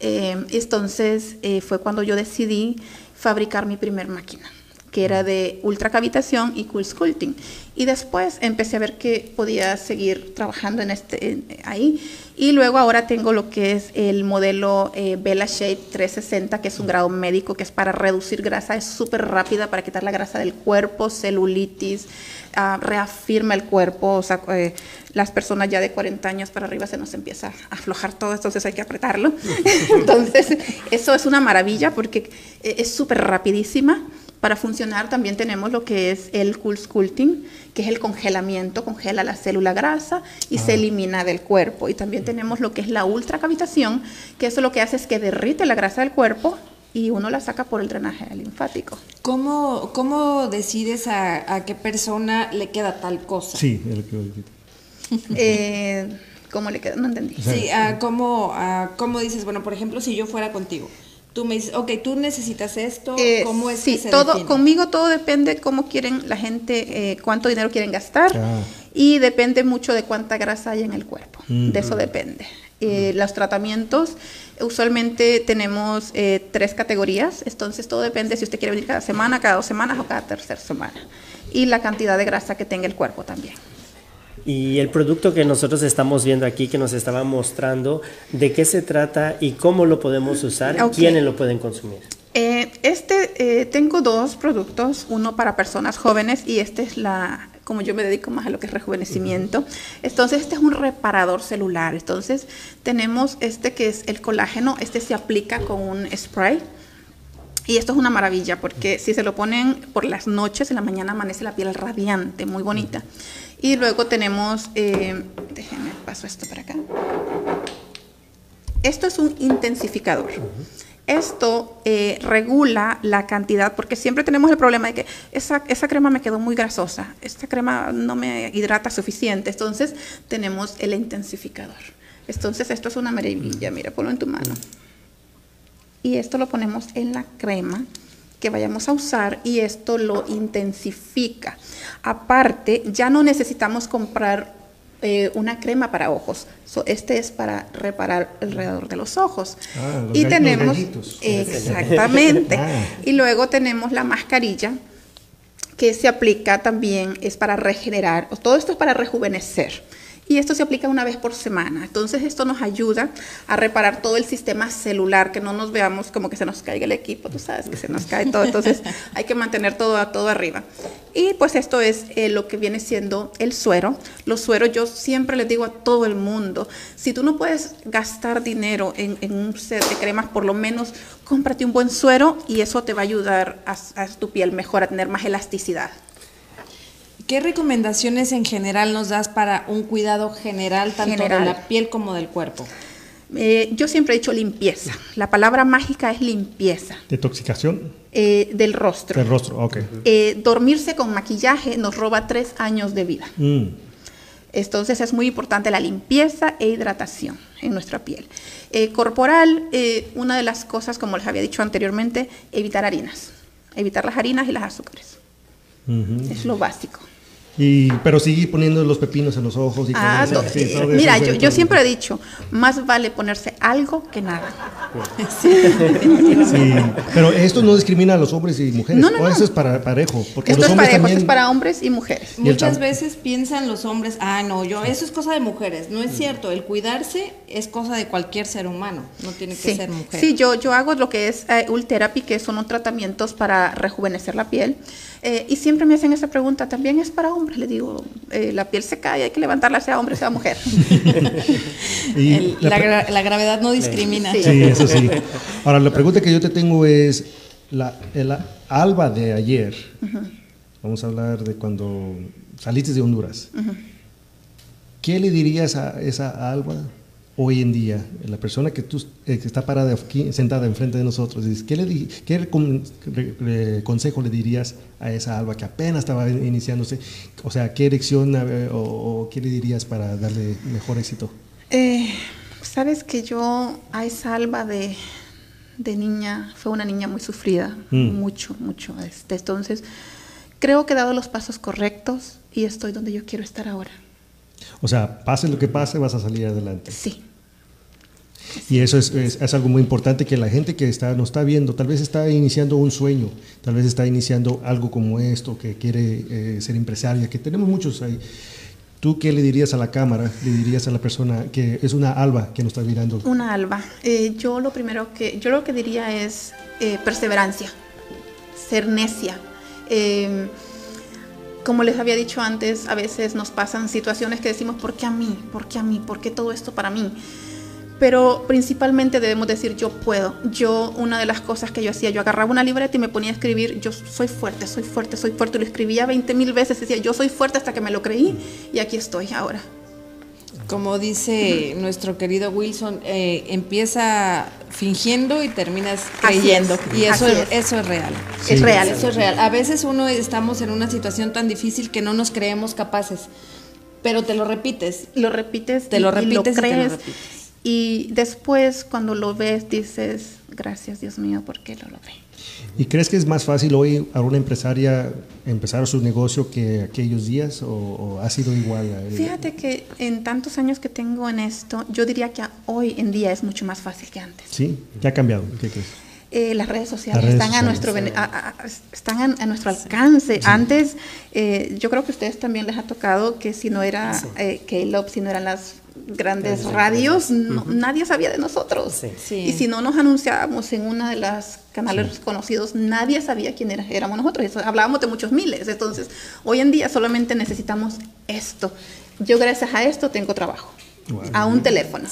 Eh, entonces eh, fue cuando yo decidí fabricar mi primer máquina, que era de ultracavitación y cool sculpting. Y después empecé a ver que podía seguir trabajando en este, ahí. Y luego ahora tengo lo que es el modelo eh, Bella Shade 360, que es un grado médico, que es para reducir grasa, es súper rápida para quitar la grasa del cuerpo, celulitis, ah, reafirma el cuerpo, o sea, eh, las personas ya de 40 años para arriba se nos empieza a aflojar todo, entonces hay que apretarlo. entonces, eso es una maravilla porque eh, es súper rapidísima. Para funcionar también tenemos lo que es el cool sculpting, que es el congelamiento, congela la célula grasa y se elimina del cuerpo. Y también tenemos lo que es la ultracavitación, que eso lo que hace es que derrite la grasa del cuerpo y uno la saca por el drenaje linfático. ¿Cómo, cómo decides a, a qué persona le queda tal cosa? Sí, es lo que iba a decir. Eh, ¿Cómo le queda? No entendí. Sí, ah, ¿cómo, ah, cómo dices, bueno, por ejemplo, si yo fuera contigo, tú me dices, ok, tú necesitas esto, Eh, ¿cómo es sí, que se todo, define? conmigo todo depende cómo quieren la gente, eh, cuánto dinero quieren gastar Ah. y depende mucho de cuánta grasa hay en el cuerpo. De eso depende. Eh, los tratamientos, usualmente tenemos eh, tres categorías, entonces todo depende si usted quiere venir cada semana, cada dos semanas o cada tercera semana. Y la cantidad de grasa que tenga el cuerpo también. Y el producto que nosotros estamos viendo aquí, que nos estaba mostrando, ¿de qué se trata y cómo lo podemos usar? Ok. ¿Quiénes lo pueden consumir? Eh, este, eh, tengo dos productos, uno para personas jóvenes y este es la, como yo me dedico más a lo que es rejuvenecimiento, entonces este es un reparador celular, entonces tenemos este que es el colágeno, este se aplica con un spray. Y esto es una maravilla porque si se lo ponen por las noches, en la mañana amanece la piel radiante, muy bonita. Y luego tenemos, eh, déjenme paso esto para acá. Esto es un intensificador. Esto eh, regula la cantidad, porque siempre tenemos el problema de que esa, esa crema me quedó muy grasosa, esta crema no me hidrata suficiente, entonces tenemos el intensificador. Entonces esto es una maravilla, mira, ponlo en tu mano. Y esto lo ponemos en la crema que vayamos a usar y esto lo intensifica. Aparte, ya no necesitamos comprar eh, una crema para ojos. este es para reparar alrededor de los ojos. Ah, los y los tenemos, exactamente. Ah. Y luego tenemos la mascarilla que se aplica también, es para regenerar, todo esto es para rejuvenecer. Y esto se aplica una vez por semana. Entonces esto nos ayuda a reparar todo el sistema celular, que no nos veamos como que se nos caiga el equipo, tú sabes que se nos cae todo. Entonces hay que mantener todo, todo arriba. Y pues esto es eh, lo que viene siendo el suero. Los sueros yo siempre les digo a todo el mundo, si tú no puedes gastar dinero en, en un set de cremas, por lo menos cómprate un buen suero y eso te va a ayudar a, a tu piel mejor, a tener más elasticidad. ¿Qué recomendaciones en general nos das para un cuidado general, tanto General. de la piel como del cuerpo? Eh, yo siempre he dicho limpieza. La palabra mágica es limpieza Detoxicación eh, del rostro. del rostro, ok. Eh, dormirse con maquillaje nos roba tres años de vida. Mm. Entonces es muy importante la limpieza e hidratación en nuestra piel. Eh, corporal, eh, una de las cosas, como les había dicho anteriormente, evitar harinas. Evitar las harinas y las azúcares. Es lo básico. Y, pero sigue poniendo los pepinos en los ojos y Ah, Sí, todo mira, yo, yo siempre he dicho, más vale ponerse algo que nada. Sí, pero esto no discrimina a los hombres y mujeres. No, no, o no. eso es para parejo. Porque Esto los es hombres parejo, esto también. es para hombres y mujeres. Muchas veces piensan los hombres, ah, no, yo, eso es cosa de mujeres. No es cierto, el cuidarse es cosa de cualquier ser humano, no tiene que Sí, ser mujer. sí yo, yo hago lo que es eh, Ultherapy, que son tratamientos para rejuvenecer la piel. Eh, y siempre me hacen esa pregunta, ¿también es para hombres? Le digo, eh, la piel se cae, hay que levantarla, sea hombre, sea mujer. y El- la la, pre- gra- la gravedad no discrimina. Sí. Sí, eso sí. Ahora, la pregunta que yo te tengo es, la, el alba de ayer, vamos a hablar de cuando saliste de Honduras, ¿qué le dirías a esa alba hoy en día? La persona que, tú, eh, que está parada aquí, sentada enfrente de nosotros, ¿qué, le qué recom- re- re- consejo le dirías a esa alba que apenas estaba iniciándose? O sea, ¿qué erección eh, o, o qué le dirías para darle mejor éxito? Eh, Sabes que yo a esa alba de, de niña, fue una niña muy sufrida, Mm. mucho, mucho. Este, entonces, creo que he dado los pasos correctos y estoy donde yo quiero estar ahora. O sea, pase lo que pase, vas a salir adelante. Sí. Y eso es, es- algo muy importante que la gente que está, nos está viendo, tal vez está iniciando un sueño, tal vez está iniciando algo como esto, que quiere eh, ser empresaria, que tenemos muchos ahí. ¿Tú qué le dirías a la cámara? Le dirías a la persona que es una alba que nos está mirando. Una alba. Eh, yo lo primero que, yo lo que diría es eh, perseverancia, ser necia. Eh, como les había dicho antes, a veces nos pasan situaciones que decimos, ¿por qué a mí? ¿Por qué a mí? ¿Por qué todo esto para mí? Pero principalmente debemos decir, yo puedo. Yo, una de las cosas que yo hacía, yo agarraba una libreta y me ponía a escribir, yo soy fuerte, soy fuerte, soy fuerte. Lo escribía 20 mil veces, decía, yo soy fuerte hasta que me lo creí y aquí estoy ahora. Como dice nuestro querido Wilson, eh, empieza fingiendo y terminas creyendo. es, Y eso, es, es. eso es real. Es real. Eso es real. A veces uno estamos en una situación tan difícil que no nos creemos capaces, pero te lo repites. lo repites Te y- lo y repites y te lo crees repites. Y después cuando lo ves dices gracias Dios mío porque lo logré ¿Y crees que es más fácil hoy a una empresaria empezar su negocio que aquellos días o, o ha sido igual? a- fíjate que en tantos años que tengo en esto yo diría que hoy en día es mucho más fácil que antes Sí, ¿qué ha cambiado? ¿Qué crees? Eh, las redes sociales Las redes están, a sociales. nuestro, bene- a- a- están a, a nuestro alcance. Antes, eh, yo creo que a ustedes también les ha tocado que si no era eh, K-Love, si no eran las grandes radios, no- nadie sabía de nosotros. Sí. Y si no nos anunciábamos en una de las canales conocidos, nadie sabía quién era- éramos nosotros. Eso, hablábamos de muchos miles. Entonces, hoy en día solamente necesitamos esto. Yo gracias a esto tengo trabajo. A un teléfono.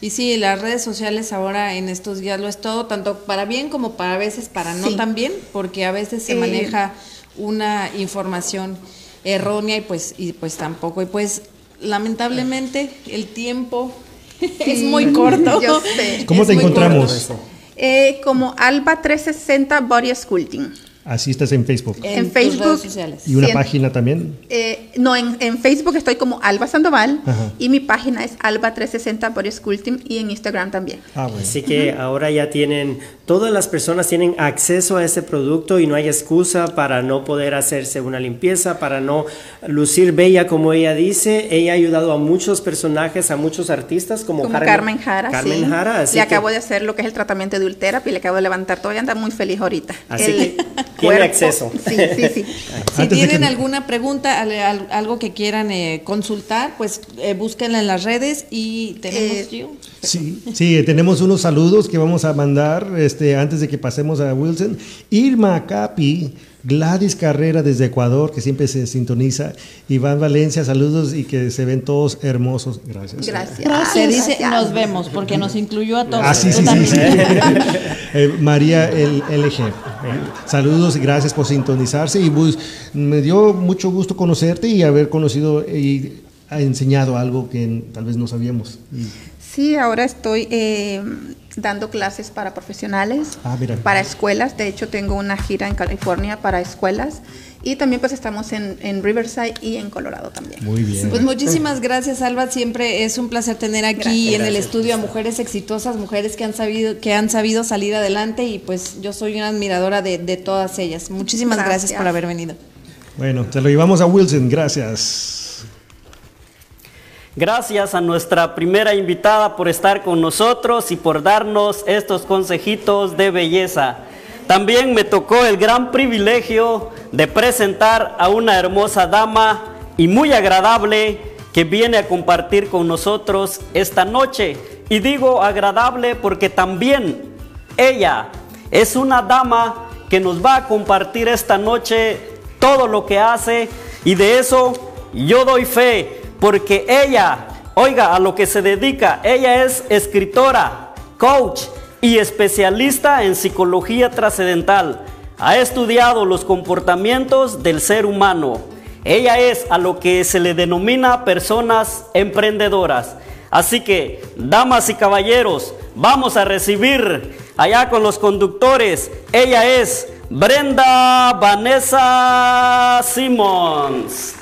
Y sí, las redes sociales ahora en estos días lo es todo, tanto para bien como para a veces para no tan bien, porque a veces se Eh, maneja una información errónea y pues, y pues tampoco. Y pues lamentablemente el tiempo es muy corto. yo sé. ¿Cómo Es te encontramos? Eh, como Alba 360 Body Sculpting. Así estás en Facebook. En, Facebook. redes sociales. ¿Y una sí, en- página también? eh, no, en, en Facebook estoy como Alba Sandoval Ajá. y mi página es Alba 360 Body Sculpting y en Instagram también. Ah, bueno. Así que ahora ya tienen, todas las personas tienen acceso a ese producto y no hay excusa para no poder hacerse una limpieza, para no lucir bella como ella dice. Ella ha ayudado a muchos personajes, a muchos artistas como, Como Carmen Jara, Carmen sí. Jara, así le que- acabo de hacer lo que es el tratamiento de Ultherapy, le acabo de levantar, todavía anda muy feliz ahorita. Así El que tiene acceso. Sí, sí, sí. Si tienen que- alguna pregunta, al- al- algo que quieran eh, consultar, pues eh, búsquenla en las redes y tenemos Eh. Sí, sí, tenemos unos saludos que vamos a mandar este, antes de que pasemos a Wilson. Irma Capi, Gladys Carrera desde Ecuador, que siempre se sintoniza. Iván Valencia, saludos y que se ven todos hermosos. Gracias. Gracias. Se dice Gracias. nos vemos porque nos incluyó a todos. Ah, sí, sí, sí. Eh, María el, LG. Saludos y gracias por sintonizarse. Y pues, me dio mucho gusto conocerte y haber conocido y ha enseñado algo que tal vez no sabíamos. Sí, ahora estoy eh, dando clases para profesionales, Ah, mira. para escuelas. De hecho, tengo una gira en California para escuelas. Y también pues estamos en, en Riverside y en Colorado también. muy bien. Pues muchísimas gracias, Alba. Siempre es un placer tener aquí Gracias. en el estudio a mujeres exitosas, mujeres que han sabido, que han sabido salir adelante y pues yo soy una admiradora de, de todas ellas. Muchísimas gracias. Gracias. por haber venido. Bueno, se lo llevamos a Wilson. Gracias. Gracias a nuestra primera invitada por estar con nosotros y por darnos estos consejitos de belleza. También me tocó el gran privilegio de presentar a una hermosa dama y muy agradable que viene a compartir con nosotros esta noche. Y digo agradable porque también ella es una dama que nos va a compartir esta noche todo lo que hace y de eso yo doy fe porque ella, oiga, a lo que se dedica, ella es escritora, coach y especialista en psicología trascendental. Ha estudiado los comportamientos del ser humano. Ella es a lo que se le denomina personas emprendedoras. Así que, damas y caballeros, vamos a recibir allá con los conductores. Ella es Brenda Vanessa Simmons.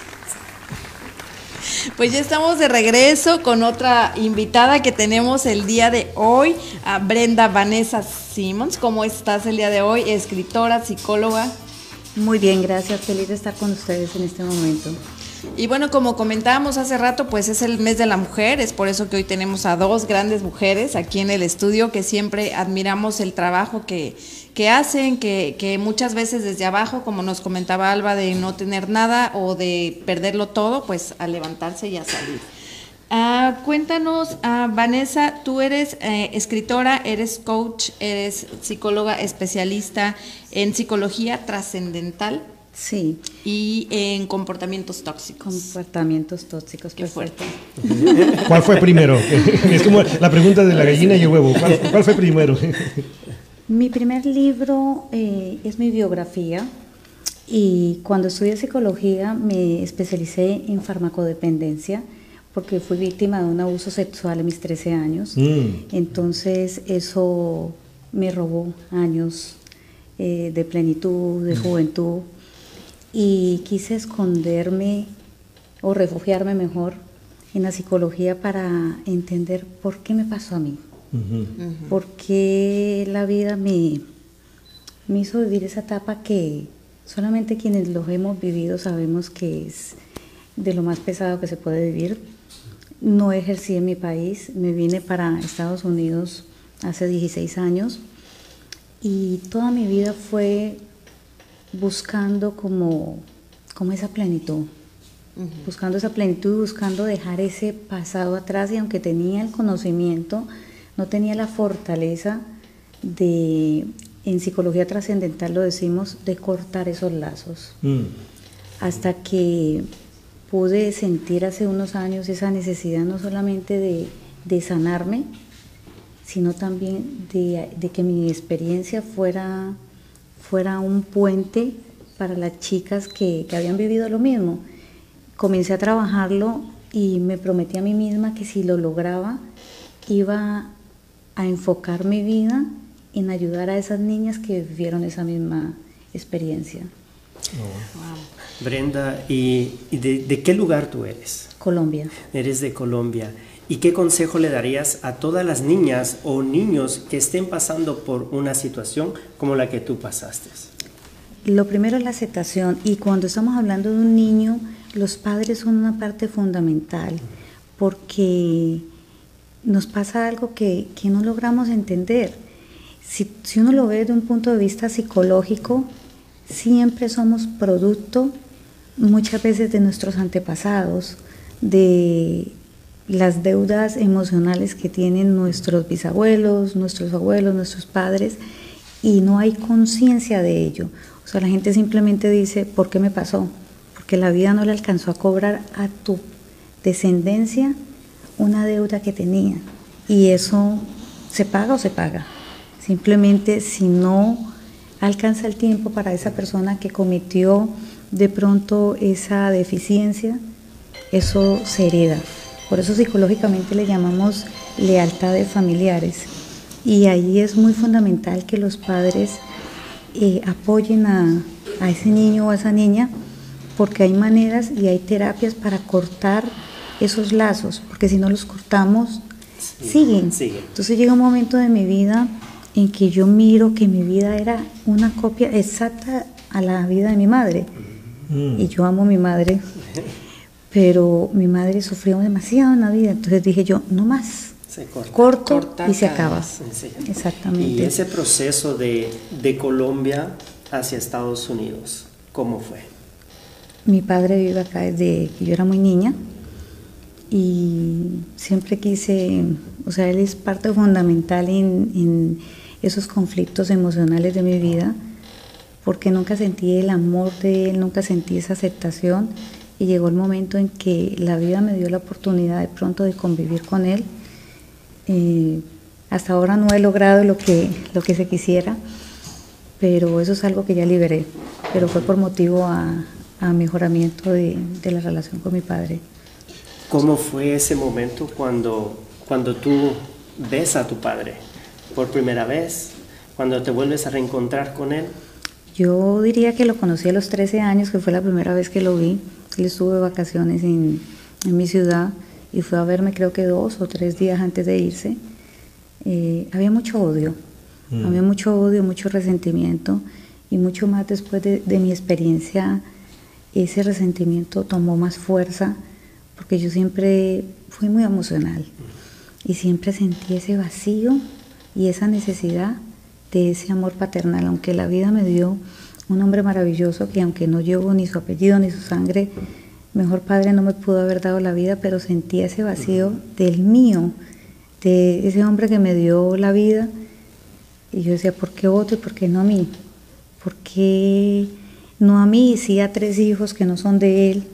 Pues ya estamos de regreso con otra invitada que tenemos el día de hoy, a Brenda Vanessa Simmons. ¿Cómo estás el día de hoy? Escritora, psicóloga. Muy bien, gracias. Feliz de estar con ustedes en este momento. Y bueno, como comentábamos hace rato, pues es el mes de la mujer, es por eso que hoy tenemos a dos grandes mujeres aquí en el estudio que siempre admiramos el trabajo que, que hacen, que, que muchas veces desde abajo, como nos comentaba Alba, de no tener nada o de perderlo todo, pues a levantarse y a salir. Ah, cuéntanos, ah, Vanessa, tú eres eh, escritora, eres coach, eres psicóloga especialista en psicología trascendental Sí, y en comportamientos tóxicos. comportamientos tóxicos. Qué perfecto. fuerte. ¿Cuál fue primero? es como la pregunta de la gallina y el huevo. ¿Cuál, cuál fue primero? Mi primer libro eh, es mi biografía y cuando estudié psicología me especialicé en farmacodependencia porque fui víctima de un abuso sexual en mis 13 años. Mm. Entonces eso me robó años eh, de plenitud, de juventud y quise esconderme o refugiarme mejor en la psicología para entender por qué me pasó a mí, por qué la vida me, me hizo vivir esa etapa que solamente quienes lo hemos vivido sabemos que es de lo más pesado que se puede vivir. No ejercí en mi país, me vine para Estados Unidos hace 16 años y toda mi vida fue buscando como, como esa plenitud, buscando esa plenitud, buscando dejar ese pasado atrás y aunque tenía el conocimiento, no tenía la fortaleza de, en psicología trascendental lo decimos, de cortar esos lazos. Mm. Hasta que pude sentir hace unos años esa necesidad no solamente de, de sanarme, sino también de, de que mi experiencia fuera, fuera un puente para las chicas que, que habían vivido lo mismo. Comencé a trabajarlo y me prometí a mí misma que si lo lograba iba a enfocar mi vida en ayudar a esas niñas que vivieron esa misma experiencia. Brenda, ¿y, y de, de qué lugar tú eres? Colombia. Eres de Colombia. ¿Y qué consejo le darías a todas las niñas o niños que estén pasando por una situación como la que tú pasaste? Lo primero es la aceptación y cuando estamos hablando de un niño, los padres son una parte fundamental porque nos pasa algo que, que no logramos entender. Si, si uno lo ve desde un punto de vista psicológico, siempre somos producto muchas veces de nuestros antepasados, de las deudas emocionales que tienen nuestros bisabuelos, nuestros abuelos, nuestros padres, y no hay conciencia de ello. O sea, la gente simplemente dice, ¿por qué me pasó? Porque la vida no le alcanzó a cobrar a tu descendencia una deuda que tenía. Y eso se paga o se paga. Simplemente si no alcanza el tiempo para esa persona que cometió de pronto esa deficiencia, eso se hereda. Por eso psicológicamente le llamamos lealtades familiares. Y ahí es muy fundamental que los padres eh, apoyen a, a ese niño o a esa niña, porque hay maneras y hay terapias para cortar esos lazos, porque si no los cortamos, siguen. Entonces llega un momento de mi vida en que yo miro que mi vida era una copia exacta a la vida de mi madre. Mm. Y yo amo a mi madre, pero mi madre sufrió demasiado en la vida, entonces dije yo, no más. Se corta. Corto Corta y se acaba. sí. Exactamente. Y ese proceso de, de Colombia hacia Estados Unidos, ¿cómo fue? Mi padre vive acá desde que yo era muy niña y siempre quise, o sea, él es parte fundamental en, en esos conflictos emocionales de mi vida, porque nunca sentí el amor de él, nunca sentí esa aceptación y llegó el momento en que la vida me dio la oportunidad de pronto de convivir con él. Eh, hasta ahora no he logrado lo que, lo que se quisiera, pero eso es algo que ya liberé, pero fue por motivo a, a mejoramiento de, de la relación con mi padre. ¿Cómo fue ese momento cuando, cuando tú ves a tu padre por primera vez? Cuando te vuelves a reencontrar con él. Yo diría que lo conocí a los 13 años, que fue la primera vez que lo vi. Él estuvo de vacaciones en, en mi ciudad y fue a verme creo que dos o tres días antes de irse. Eh, había mucho odio, Mm. había mucho odio, mucho resentimiento y mucho más después de, de mi experiencia, ese resentimiento tomó más fuerza porque yo siempre fui muy emocional y siempre sentí ese vacío y esa necesidad de ese amor paternal, aunque la vida me dio un hombre maravilloso que aunque no llevo ni su apellido ni su sangre, mejor padre no me pudo haber dado la vida, pero sentí ese vacío del mío, de ese hombre que me dio la vida. Y yo decía, ¿por qué otro y por qué no a mí? ¿Por qué no a mí y sí a tres hijos que no son de él?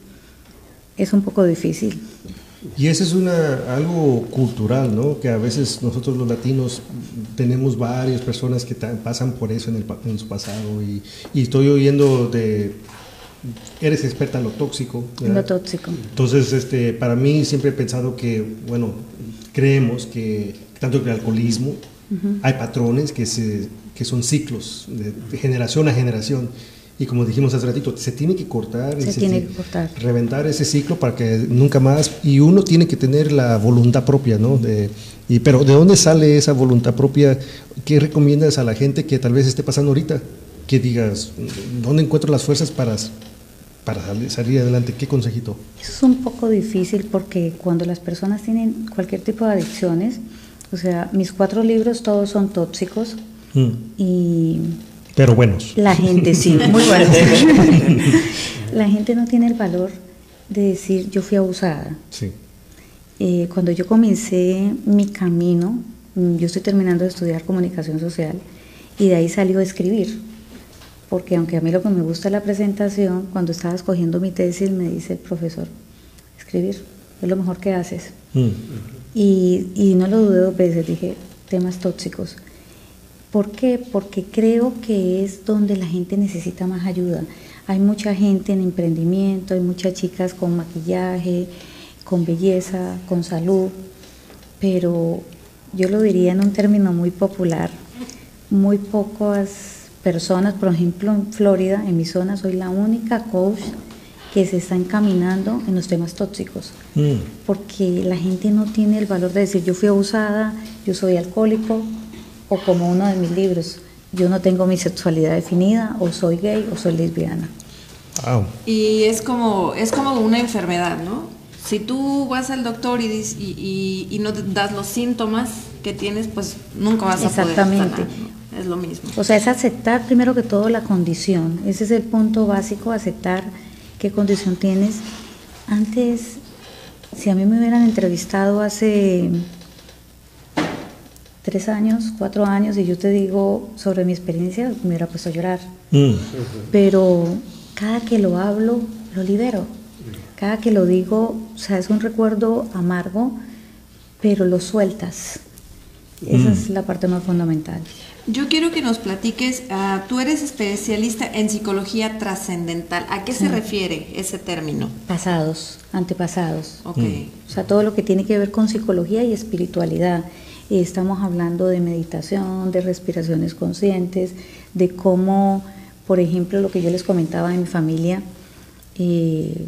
Es un poco difícil. Y eso es una, algo cultural, ¿no? Que a veces nosotros los latinos tenemos varias personas que pasan por eso en, el, en su pasado y, y estoy oyendo de... Eres experta en lo tóxico. ¿verdad? lo tóxico. Entonces, este, para mí siempre he pensado que, bueno, creemos que tanto que el alcoholismo, hay patrones que, se, que son ciclos de, de generación a generación. Y como dijimos hace ratito, se tiene que cortar. y Se tiene ti- que cortar. reventar ese ciclo para que nunca más y uno tiene que tener la voluntad propia no de, y pero de dónde sale esa voluntad propia qué recomiendas a la gente que tal vez esté pasando ahorita que digas dónde encuentro las fuerzas para para salir, salir adelante qué consejito Eso es un poco difícil porque cuando las personas tienen cualquier tipo de adicciones, o sea, mis cuatro libros todos son tóxicos Mm, y pero buenos la gente sí, muy buenos. la gente no tiene el valor de decir yo fui abusada. sí Eh, cuando yo comencé mi camino, mm, yo estoy terminando de estudiar comunicación social y de ahí salió a escribir. Porque aunque a mí lo que me gusta es la presentación, cuando estaba escogiendo mi tesis me dice el profesor, escribir es lo mejor que haces. Mm, Y, y no lo dudé dos veces, dije, temas tóxicos. ¿Por qué? Porque creo que es donde la gente necesita más ayuda. Hay mucha gente en emprendimiento, hay muchas chicas con maquillaje, con belleza, con salud, pero yo lo diría en un término muy popular, muy pocas personas, por ejemplo en Florida, en mi zona, soy la única coach que se está encaminando en los temas tóxicos, Mm. porque la gente no tiene el valor de decir yo fui abusada, yo soy alcohólico, o como uno de mis libros, yo no tengo mi sexualidad definida, o soy gay, o soy lesbiana. Wow. Y es como, es como una enfermedad, ¿no? Si tú vas al doctor y, y, y- y no te das los síntomas que tienes, pues nunca vas a poder Exactamente. Es lo mismo. O sea, es aceptar primero que todo la condición. Ese es el punto básico, aceptar qué condición tienes. Antes, si a mí me hubieran entrevistado hace tres años, cuatro años, y yo te digo sobre mi experiencia, me hubiera puesto a llorar. Mm. Pero cada que lo hablo, lo libero. Cada que lo digo, o sea, es un recuerdo amargo, pero lo sueltas. Esa es la parte más fundamental. Yo quiero que nos platiques, ah, tú eres especialista en psicología trascendental. ¿A qué se refiere ese término? Pasados, antepasados. Ok. O sea, todo lo que tiene que ver con psicología y espiritualidad. Y estamos hablando de meditación, de respiraciones conscientes, de cómo, por ejemplo, lo que yo les comentaba de mi familia, eh,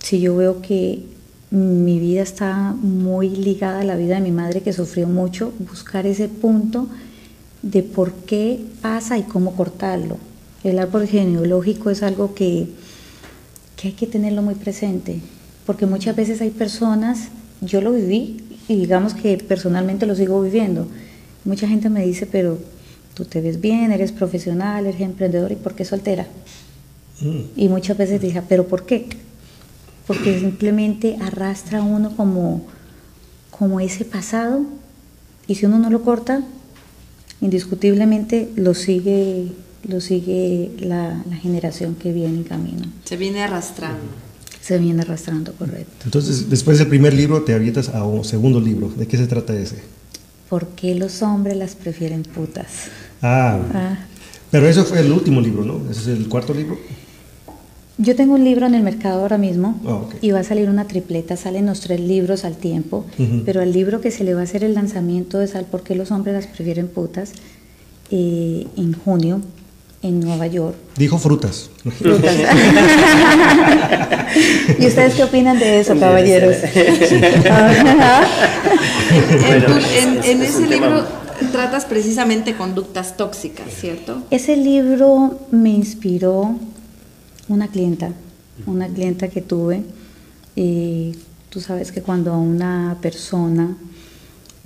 si yo veo que mi vida está muy ligada a la vida de mi madre que sufrió mucho, buscar ese punto de por qué pasa y cómo cortarlo. El árbol genealógico es algo que, que hay que tenerlo muy presente, porque muchas veces hay personas, yo lo viví y digamos que personalmente lo sigo viviendo. Mucha gente me dice, pero tú te ves bien, eres profesional, eres emprendedor, ¿y por qué soltera? Mm. Y muchas veces dije, ¿pero por qué? Porque simplemente arrastra a uno como, como ese pasado y si uno no lo corta, indiscutiblemente lo sigue, lo sigue la, la generación que viene en camino. Se viene arrastrando. Se viene arrastrando, correcto. Entonces, después del primer libro, te avientas a un segundo libro. ¿De qué se trata ese? ¿Por qué los hombres las prefieren putas? Ah, Ah. pero eso fue el último libro, ¿no? Ese es el cuarto libro. Yo tengo un libro en el mercado ahora mismo Ah, ok. y va a salir una tripleta, salen los tres libros al tiempo, pero al libro que se le va a hacer el lanzamiento es al por qué los hombres las prefieren putas eh, en junio en Nueva York. Dijo frutas. Frutas. ¿Y ustedes qué opinan de eso, caballeros? En, tu- en- en ese libro tratas precisamente conductas tóxicas, ¿cierto? Ese libro me inspiró una clienta, una clienta que tuve. Y tú sabes que cuando a una persona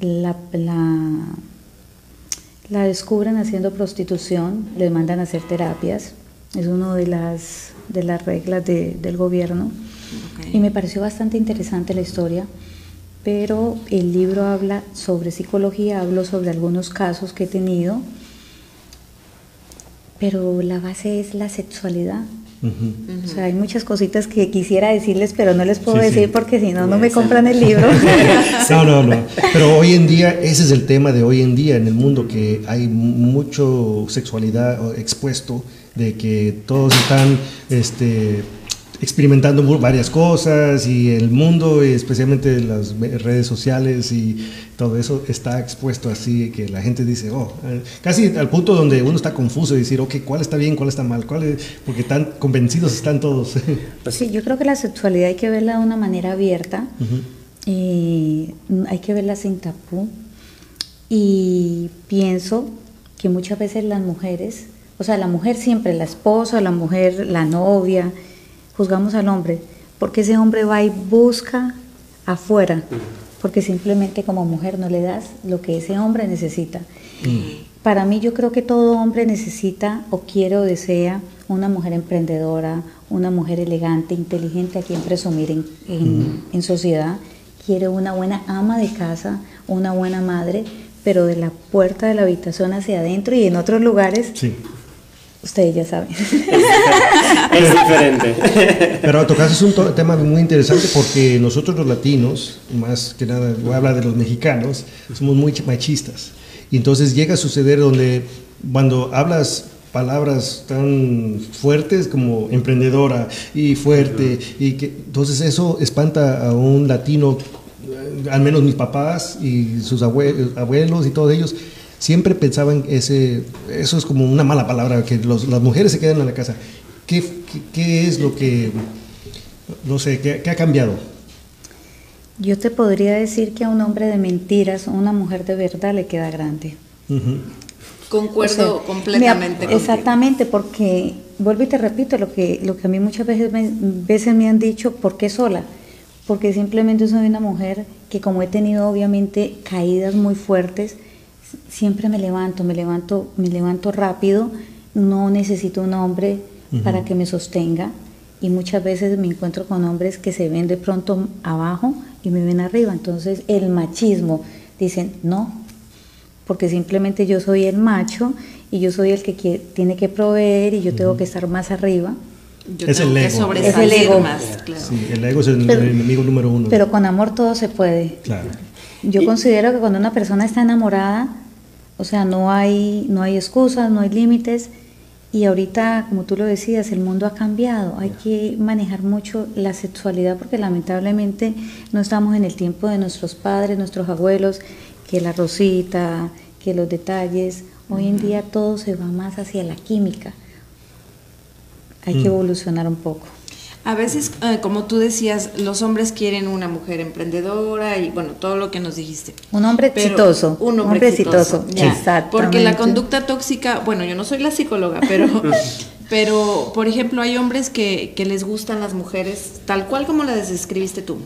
la, la, la descubren haciendo prostitución, le mandan a hacer terapias. Es una de las, de las reglas de- del gobierno. Y me pareció bastante interesante la historia, pero el libro habla sobre psicología, hablo sobre algunos casos que he tenido, pero la base es la sexualidad. O sea, hay muchas cositas que quisiera decirles, pero no les puedo Sí, sí. decir porque si no, no me compran el libro. No, no, no. Pero hoy en día, ese es el tema de hoy en día en el mundo, que hay mucho sexualidad expuesto, de que todos están este, experimentando varias cosas y el mundo, y especialmente las redes sociales y todo eso está expuesto así, que la gente dice, oh, eh, casi al punto donde uno está confuso y decir, ok, ¿cuál está bien, cuál está mal? ¿Cuál es? Porque tan convencidos están todos. Sí, yo creo que la sexualidad hay que verla de una manera abierta, eh, hay que verla sin tapú y pienso que muchas veces las mujeres, o sea, la mujer siempre, la esposa, la mujer, la novia, juzgamos al hombre, porque ese hombre va y busca afuera, porque simplemente como mujer no le das lo que ese hombre necesita. Para mí yo creo que todo hombre necesita o quiere o desea una mujer emprendedora, una mujer elegante, inteligente a quien presumir en, en- en sociedad. Quiere una buena ama de casa, una buena madre, pero de la puerta de la habitación hacia adentro y en otros lugares, Sí. Ustedes ya saben. Es diferente. Pero tocas es un tema muy interesante porque nosotros los latinos, más que nada, voy a hablar de los mexicanos, somos muy ch- machistas. Y entonces llega a suceder donde cuando hablas palabras tan fuertes como emprendedora y fuerte, y que, entonces eso espanta a un latino, eh, al menos mis papás y sus abue- abuelos y todos ellos, siempre pensaban ese, eso es como una mala palabra, que los- las mujeres se quedan en la casa. ¿Qué, qué, qué es lo que, no sé, qué, qué ha cambiado? Yo te podría decir que a un hombre de mentiras o una mujer de verdad le queda grande. Ujú. Concuerdo O sea, completamente. me- exactamente, porque vuelvo y te repito lo que, lo que a mí muchas veces me, veces me han dicho, ¿por qué sola? Porque simplemente soy una mujer que como he tenido obviamente caídas muy fuertes, siempre me levanto, me levanto, me levanto rápido, no necesito un hombre para que me sostenga y muchas veces me encuentro con hombres que se ven de pronto abajo y me ven arriba, entonces el machismo, dicen, no, porque simplemente yo soy el macho y yo soy el que tiene que proveer y yo tengo que estar más arriba. Yo Es el ego. Es el ego. más, claro. Sí, el ego es el, Pero- el enemigo número uno. Pero con amor todo se puede. Claro. Yo considero que cuando una persona está enamorada, o sea, no hay, no hay excusas, no hay límites. Y ahorita, como tú lo decías, el mundo ha cambiado. Hay que manejar mucho la sexualidad porque lamentablemente no estamos en el tiempo de nuestros padres, nuestros abuelos, que la rosita, que los detalles. Hoy en día todo se va más hacia la química. Hay que Mm. evolucionar un poco. A veces, eh, como tú decías, los hombres quieren una mujer emprendedora y bueno, todo lo que nos dijiste. Un hombre Pero exitoso. Un hombre, exitoso. ya. Exactamente. Porque la conducta tóxica, bueno, yo no soy la psicóloga, pero, pero por ejemplo, hay hombres que, que les gustan las mujeres tal cual como las describiste tú.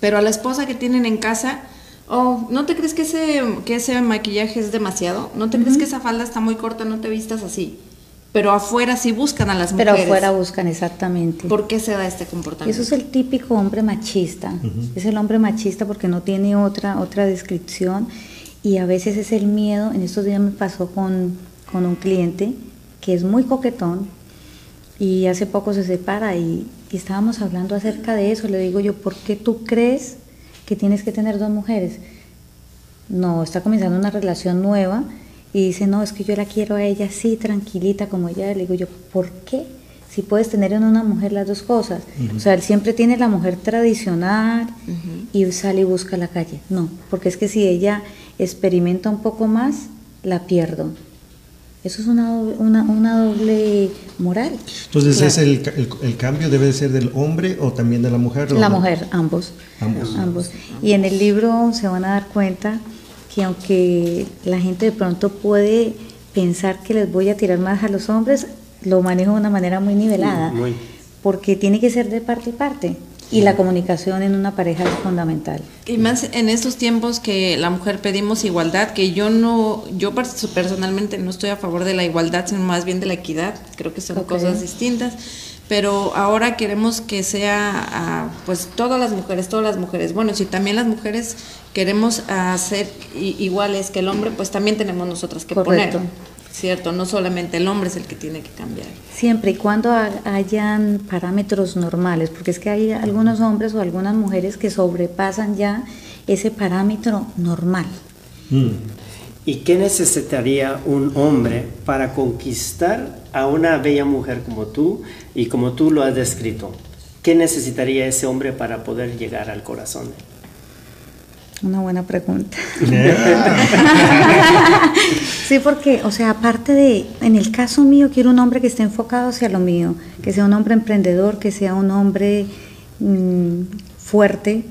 Pero a la esposa que tienen en casa, oh, ¿no te crees que ese, que ese maquillaje es demasiado? ¿No te crees que esa falda está muy corta? No te vistas así. Pero afuera sí buscan a las Pero mujeres. afuera buscan exactamente. ¿Por qué se da este comportamiento? Eso es el típico hombre machista. Es el hombre machista porque no tiene otra, otra descripción y a veces es el miedo. En estos días me pasó con, con un cliente que es muy coquetón y hace poco se separa y, y estábamos hablando acerca de eso. Le digo yo, ¿por qué tú crees que tienes que tener dos mujeres? No, está comenzando una relación nueva y dice, no, es que yo la quiero a ella así, tranquilita como ella. Le digo yo, ¿por qué? Si puedes tener en una mujer las dos cosas. O sea, él siempre tiene la mujer tradicional y sale y busca la calle. No, porque es que si ella experimenta un poco más, la pierdo. Eso es una, doble- una, una doble moral. Entonces, Claro. ¿es el, el- el cambio debe de ser del hombre o también de la mujer? La no? mujer, ambos. Ambos. Ambos. Y en el libro se van a dar cuenta que aunque la gente de pronto puede pensar que les voy a tirar más a los hombres, lo manejo de una manera muy nivelada, Muy. porque tiene que ser de parte y parte. Y la comunicación en una pareja es fundamental. Y más en estos tiempos que la mujer pedimos igualdad, que yo no, yo pers- personalmente no estoy a favor de la igualdad, sino más bien de la equidad, creo que son Ok. cosas distintas, pero ahora queremos que sea, pues todas las mujeres, todas las mujeres, bueno, si también las mujeres queremos ser i- iguales que el hombre, pues también tenemos nosotras que Correcto. poner, ¿cierto? No solamente el hombre es el que tiene que cambiar. Siempre y cuando ha- hayan parámetros normales, porque es que hay algunos hombres o algunas mujeres que sobrepasan ya ese parámetro normal. Mm. ¿Y qué necesitaría un hombre para conquistar a una bella mujer como tú y como tú lo has descrito? ¿Qué necesitaría ese hombre para poder llegar al corazón? Una buena pregunta. sí, porque, o sea, aparte de, en el caso mío, quiero un hombre que esté enfocado hacia lo mío, que sea un hombre emprendedor, que sea un hombre mm, fuerte,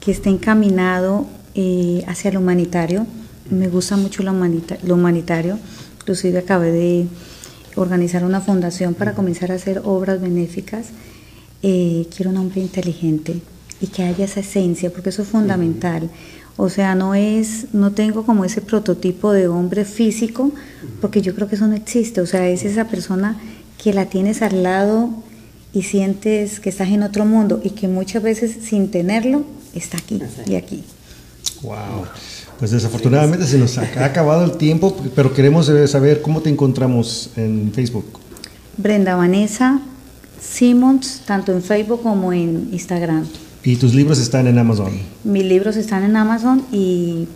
que esté encaminado eh, hacia lo humanitario. Me gusta mucho lo, humanita- lo humanitario. Inclusive acabé de organizar una fundación para comenzar a hacer obras benéficas. Eh, quiero un hombre inteligente y que haya esa esencia, porque eso es fundamental. O sea, no es, no tengo como ese prototipo de hombre físico, porque yo creo que eso no existe. O sea, es esa persona que la tienes al lado y sientes que estás en otro mundo y que muchas veces sin tenerlo está aquí y aquí. Wow. Pues desafortunadamente se nos ha acabado el tiempo, pero queremos saber cómo te encontramos en Facebook. Brenda Vanessa Simmons, tanto en Facebook como en Instagram. Y tus libros están en Amazon. Mis libros están en Amazon y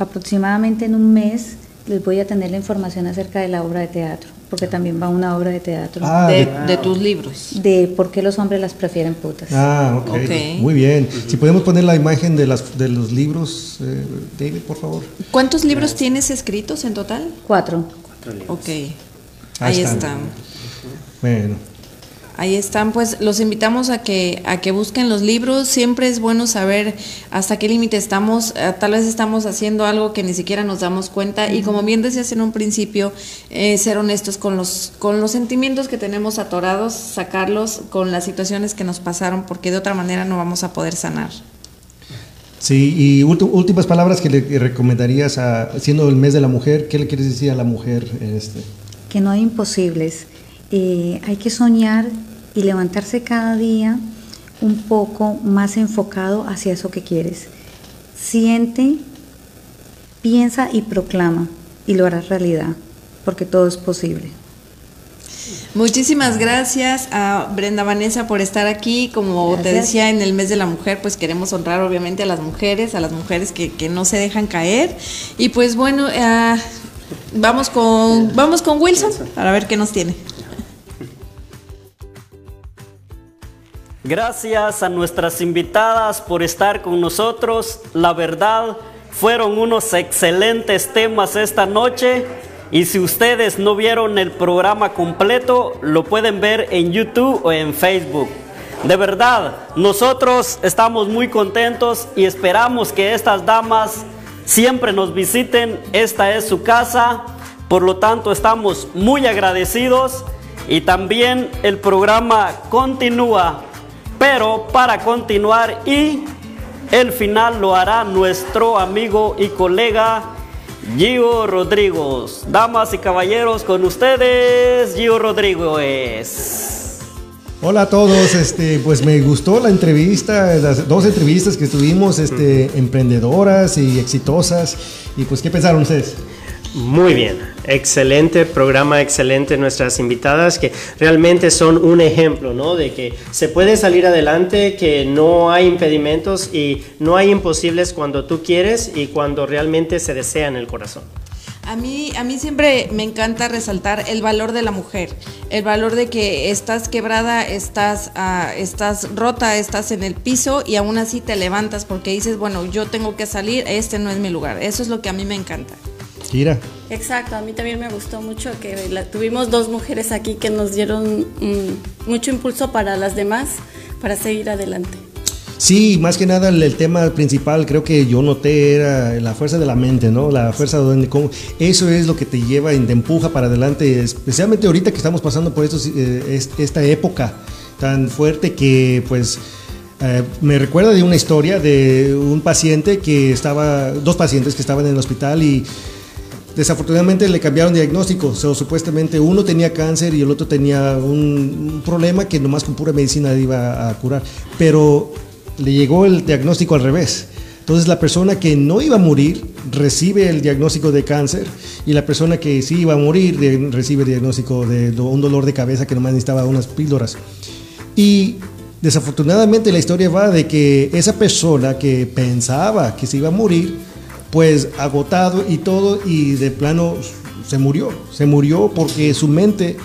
aproximadamente en un mes les voy a tener la información acerca de la obra de teatro. porque también va una obra de teatro. Ah, de, de- de tus libros. De por qué los hombres las prefieren putas. Ah, ok. Ok. Muy bien. Si podemos poner la imagen de, las, de los libros, eh, David, por favor. ¿Cuántos libros tienes escritos en total? Cuatro. Ok. Ahí Ahí están. están. Bueno. Ahí están, pues los invitamos a que a que busquen los libros. Siempre es bueno saber hasta qué límite estamos. Eh, tal vez estamos haciendo algo que ni siquiera nos damos cuenta. Y como bien decías en un principio, eh, ser honestos con los con los sentimientos que tenemos atorados, sacarlos con las situaciones que nos pasaron, porque de otra manera no vamos a poder sanar. Sí, y últimas palabras que le recomendarías, a, siendo el mes de la mujer, ¿qué le quieres decir a la mujer? Este? que no hay imposibles. Eh, hay que soñar y levantarse cada día un poco más enfocado hacia eso que quieres. Siente, piensa y proclama y lo harás realidad, porque todo es posible. Muchísimas gracias a Brenda Vanessa por estar aquí. Como te decía, en el mes de la mujer, pues queremos honrar obviamente a las mujeres, a las mujeres que, que no se dejan caer. Y pues bueno, ah, vamos, con, vamos con Wilson para ver qué nos tiene. Gracias a nuestras invitadas por estar con nosotros. La verdad, fueron unos excelentes temas esta noche. Y si ustedes no vieron el programa completo, lo pueden ver en YouTube o en Facebook. De verdad, nosotros estamos muy contentos y esperamos que estas damas siempre nos visiten. Esta es su casa. Por lo tanto, estamos muy agradecidos. Y también el programa continúa. Pero para continuar y el final lo hará nuestro amigo y colega Gio Rodríguez. Damas y caballeros, con ustedes, Gio Rodríguez. Hola a todos, este, pues me gustó la entrevista, las dos entrevistas que tuvimos, este, emprendedoras y exitosas. Y pues, ¿qué pensaron ustedes? Muy bien, excelente programa, excelente nuestras invitadas que realmente son un ejemplo, ¿no? De que se puede salir adelante, que no hay impedimentos y no hay imposibles cuando tú quieres y cuando realmente se desea en el corazón. A mí, a mí siempre me encanta resaltar el valor de la mujer, el valor de que estás quebrada, estás, ah, estás rota, estás en el piso y aún así te levantas porque dices, bueno, yo tengo que salir, este no es mi lugar. Eso es lo que a mí me encanta. Kira. Exacto, a mí también me gustó mucho que la- tuvimos dos mujeres aquí que nos dieron mm, mucho impulso para las demás, para seguir adelante. Sí, más que nada el, tema principal creo que yo noté era la fuerza de la mente, ¿no? La fuerza donde cómo- eso es lo que te lleva y te empuja para adelante, especialmente ahorita que estamos pasando por estos, eh, es- esta época tan fuerte que pues eh, me recuerda de una historia de un paciente que estaba, dos pacientes que estaban en el hospital y Desafortunadamente le cambiaron diagnóstico, o supuestamente uno tenía cáncer y el otro tenía un, problema que nomás con pura medicina iba a curar, pero le llegó el diagnóstico al revés. Entonces la persona que no iba a morir recibe el diagnóstico de cáncer y la persona que sí iba a morir recibe el diagnóstico de un dolor de cabeza que nomás necesitaba unas píldoras. Y desafortunadamente la historia va de que esa persona que pensaba que se iba a morir, pues agotado y todo, y de plano se murió. Se murió porque su mente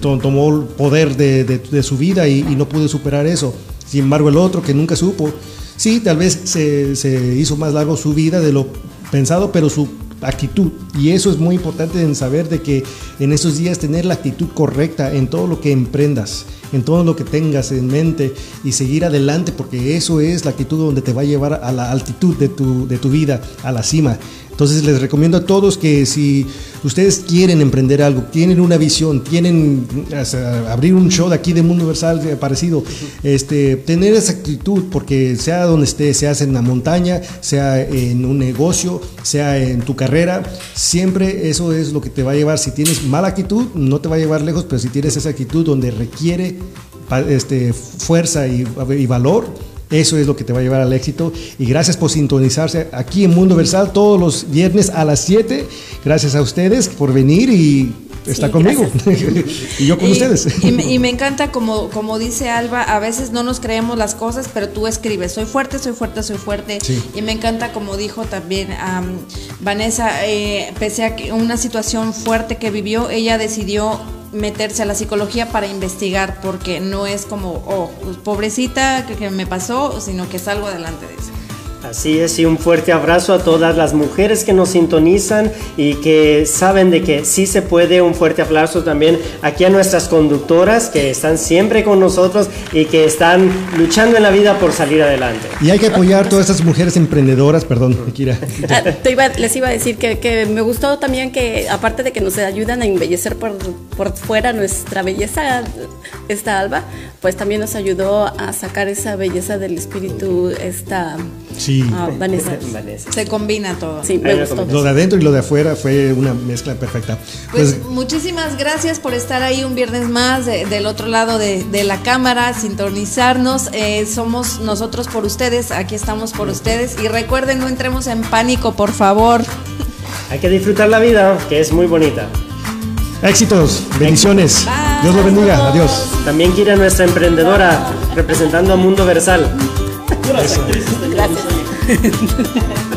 to- tomó el poder de, de- su vida y, no pudo superar eso. Sin embargo, el otro que nunca supo, sí, tal vez se, se hizo más largo su vida de lo pensado, pero su actitud. Y eso es muy importante en saber de que en estos días tener la actitud correcta en todo lo que emprendas, en todo lo que tengas en mente y seguir adelante, porque eso es la actitud donde te va a llevar a la altitud de tu, de tu vida, a la cima. Entonces les recomiendo a todos que si ustedes quieren emprender algo, tienen una visión, tienen abrir un show de aquí de Mundo Universal eh, parecido, este, tener esa actitud, porque sea donde esté, sea en la montaña, sea en un negocio, sea en tu carrera, siempre eso es lo que te va a llevar. Si tienes mala actitud, no te va a llevar lejos, pero si tienes esa actitud donde requiere este, fuerza y valor, eso es lo que te va a llevar al éxito. Y gracias por sintonizarse aquí en Mundo Versal todos los viernes a las 7. Gracias a ustedes por venir y está conmigo y yo con ustedes. Y me, y me encanta como, como dice Alba, a veces no nos creemos las cosas, pero tú escribes, soy fuerte, soy fuerte, soy fuerte. Sí. Y me encanta como dijo también am, Vanessa, eh, pese a que una situación fuerte que vivió, ella decidió meterse a la psicología para investigar, porque no es como, oh, pobrecita, que, que me pasó, sino que salgo adelante de eso. Así es, y un fuerte abrazo a todas las mujeres que nos sintonizan y que saben de que sí se puede. Un fuerte aplauso también aquí a nuestras conductoras que están siempre con nosotros y que están luchando en la vida por salir adelante. Y hay que apoyar a todas estas mujeres emprendedoras, perdón, Kira. Ah, te iba- les iba a decir que, que me gustó también que, aparte de que nos ayudan a embellecer por, por fuera nuestra belleza, esta Alba, pues también nos ayudó a sacar esa belleza del espíritu, esta Sí. ah, Vanessa. Vanessa. Se combina todo. Sí, me gustó. Lo de adentro y lo de afuera fue una mezcla perfecta. Pues, Pues, muchísimas gracias por estar ahí un viernes más de- del otro lado de, de la cámara, sintonizarnos. Eh, somos nosotros por ustedes, aquí estamos por ustedes. Y recuerden, no entremos en pánico, por favor. Hay que disfrutar la vida, que es muy bonita. Éxitos, bendiciones. Dios lo bendiga. Adiós. También Kira, nuestra emprendedora, representando a Mundo Versal. Gracias.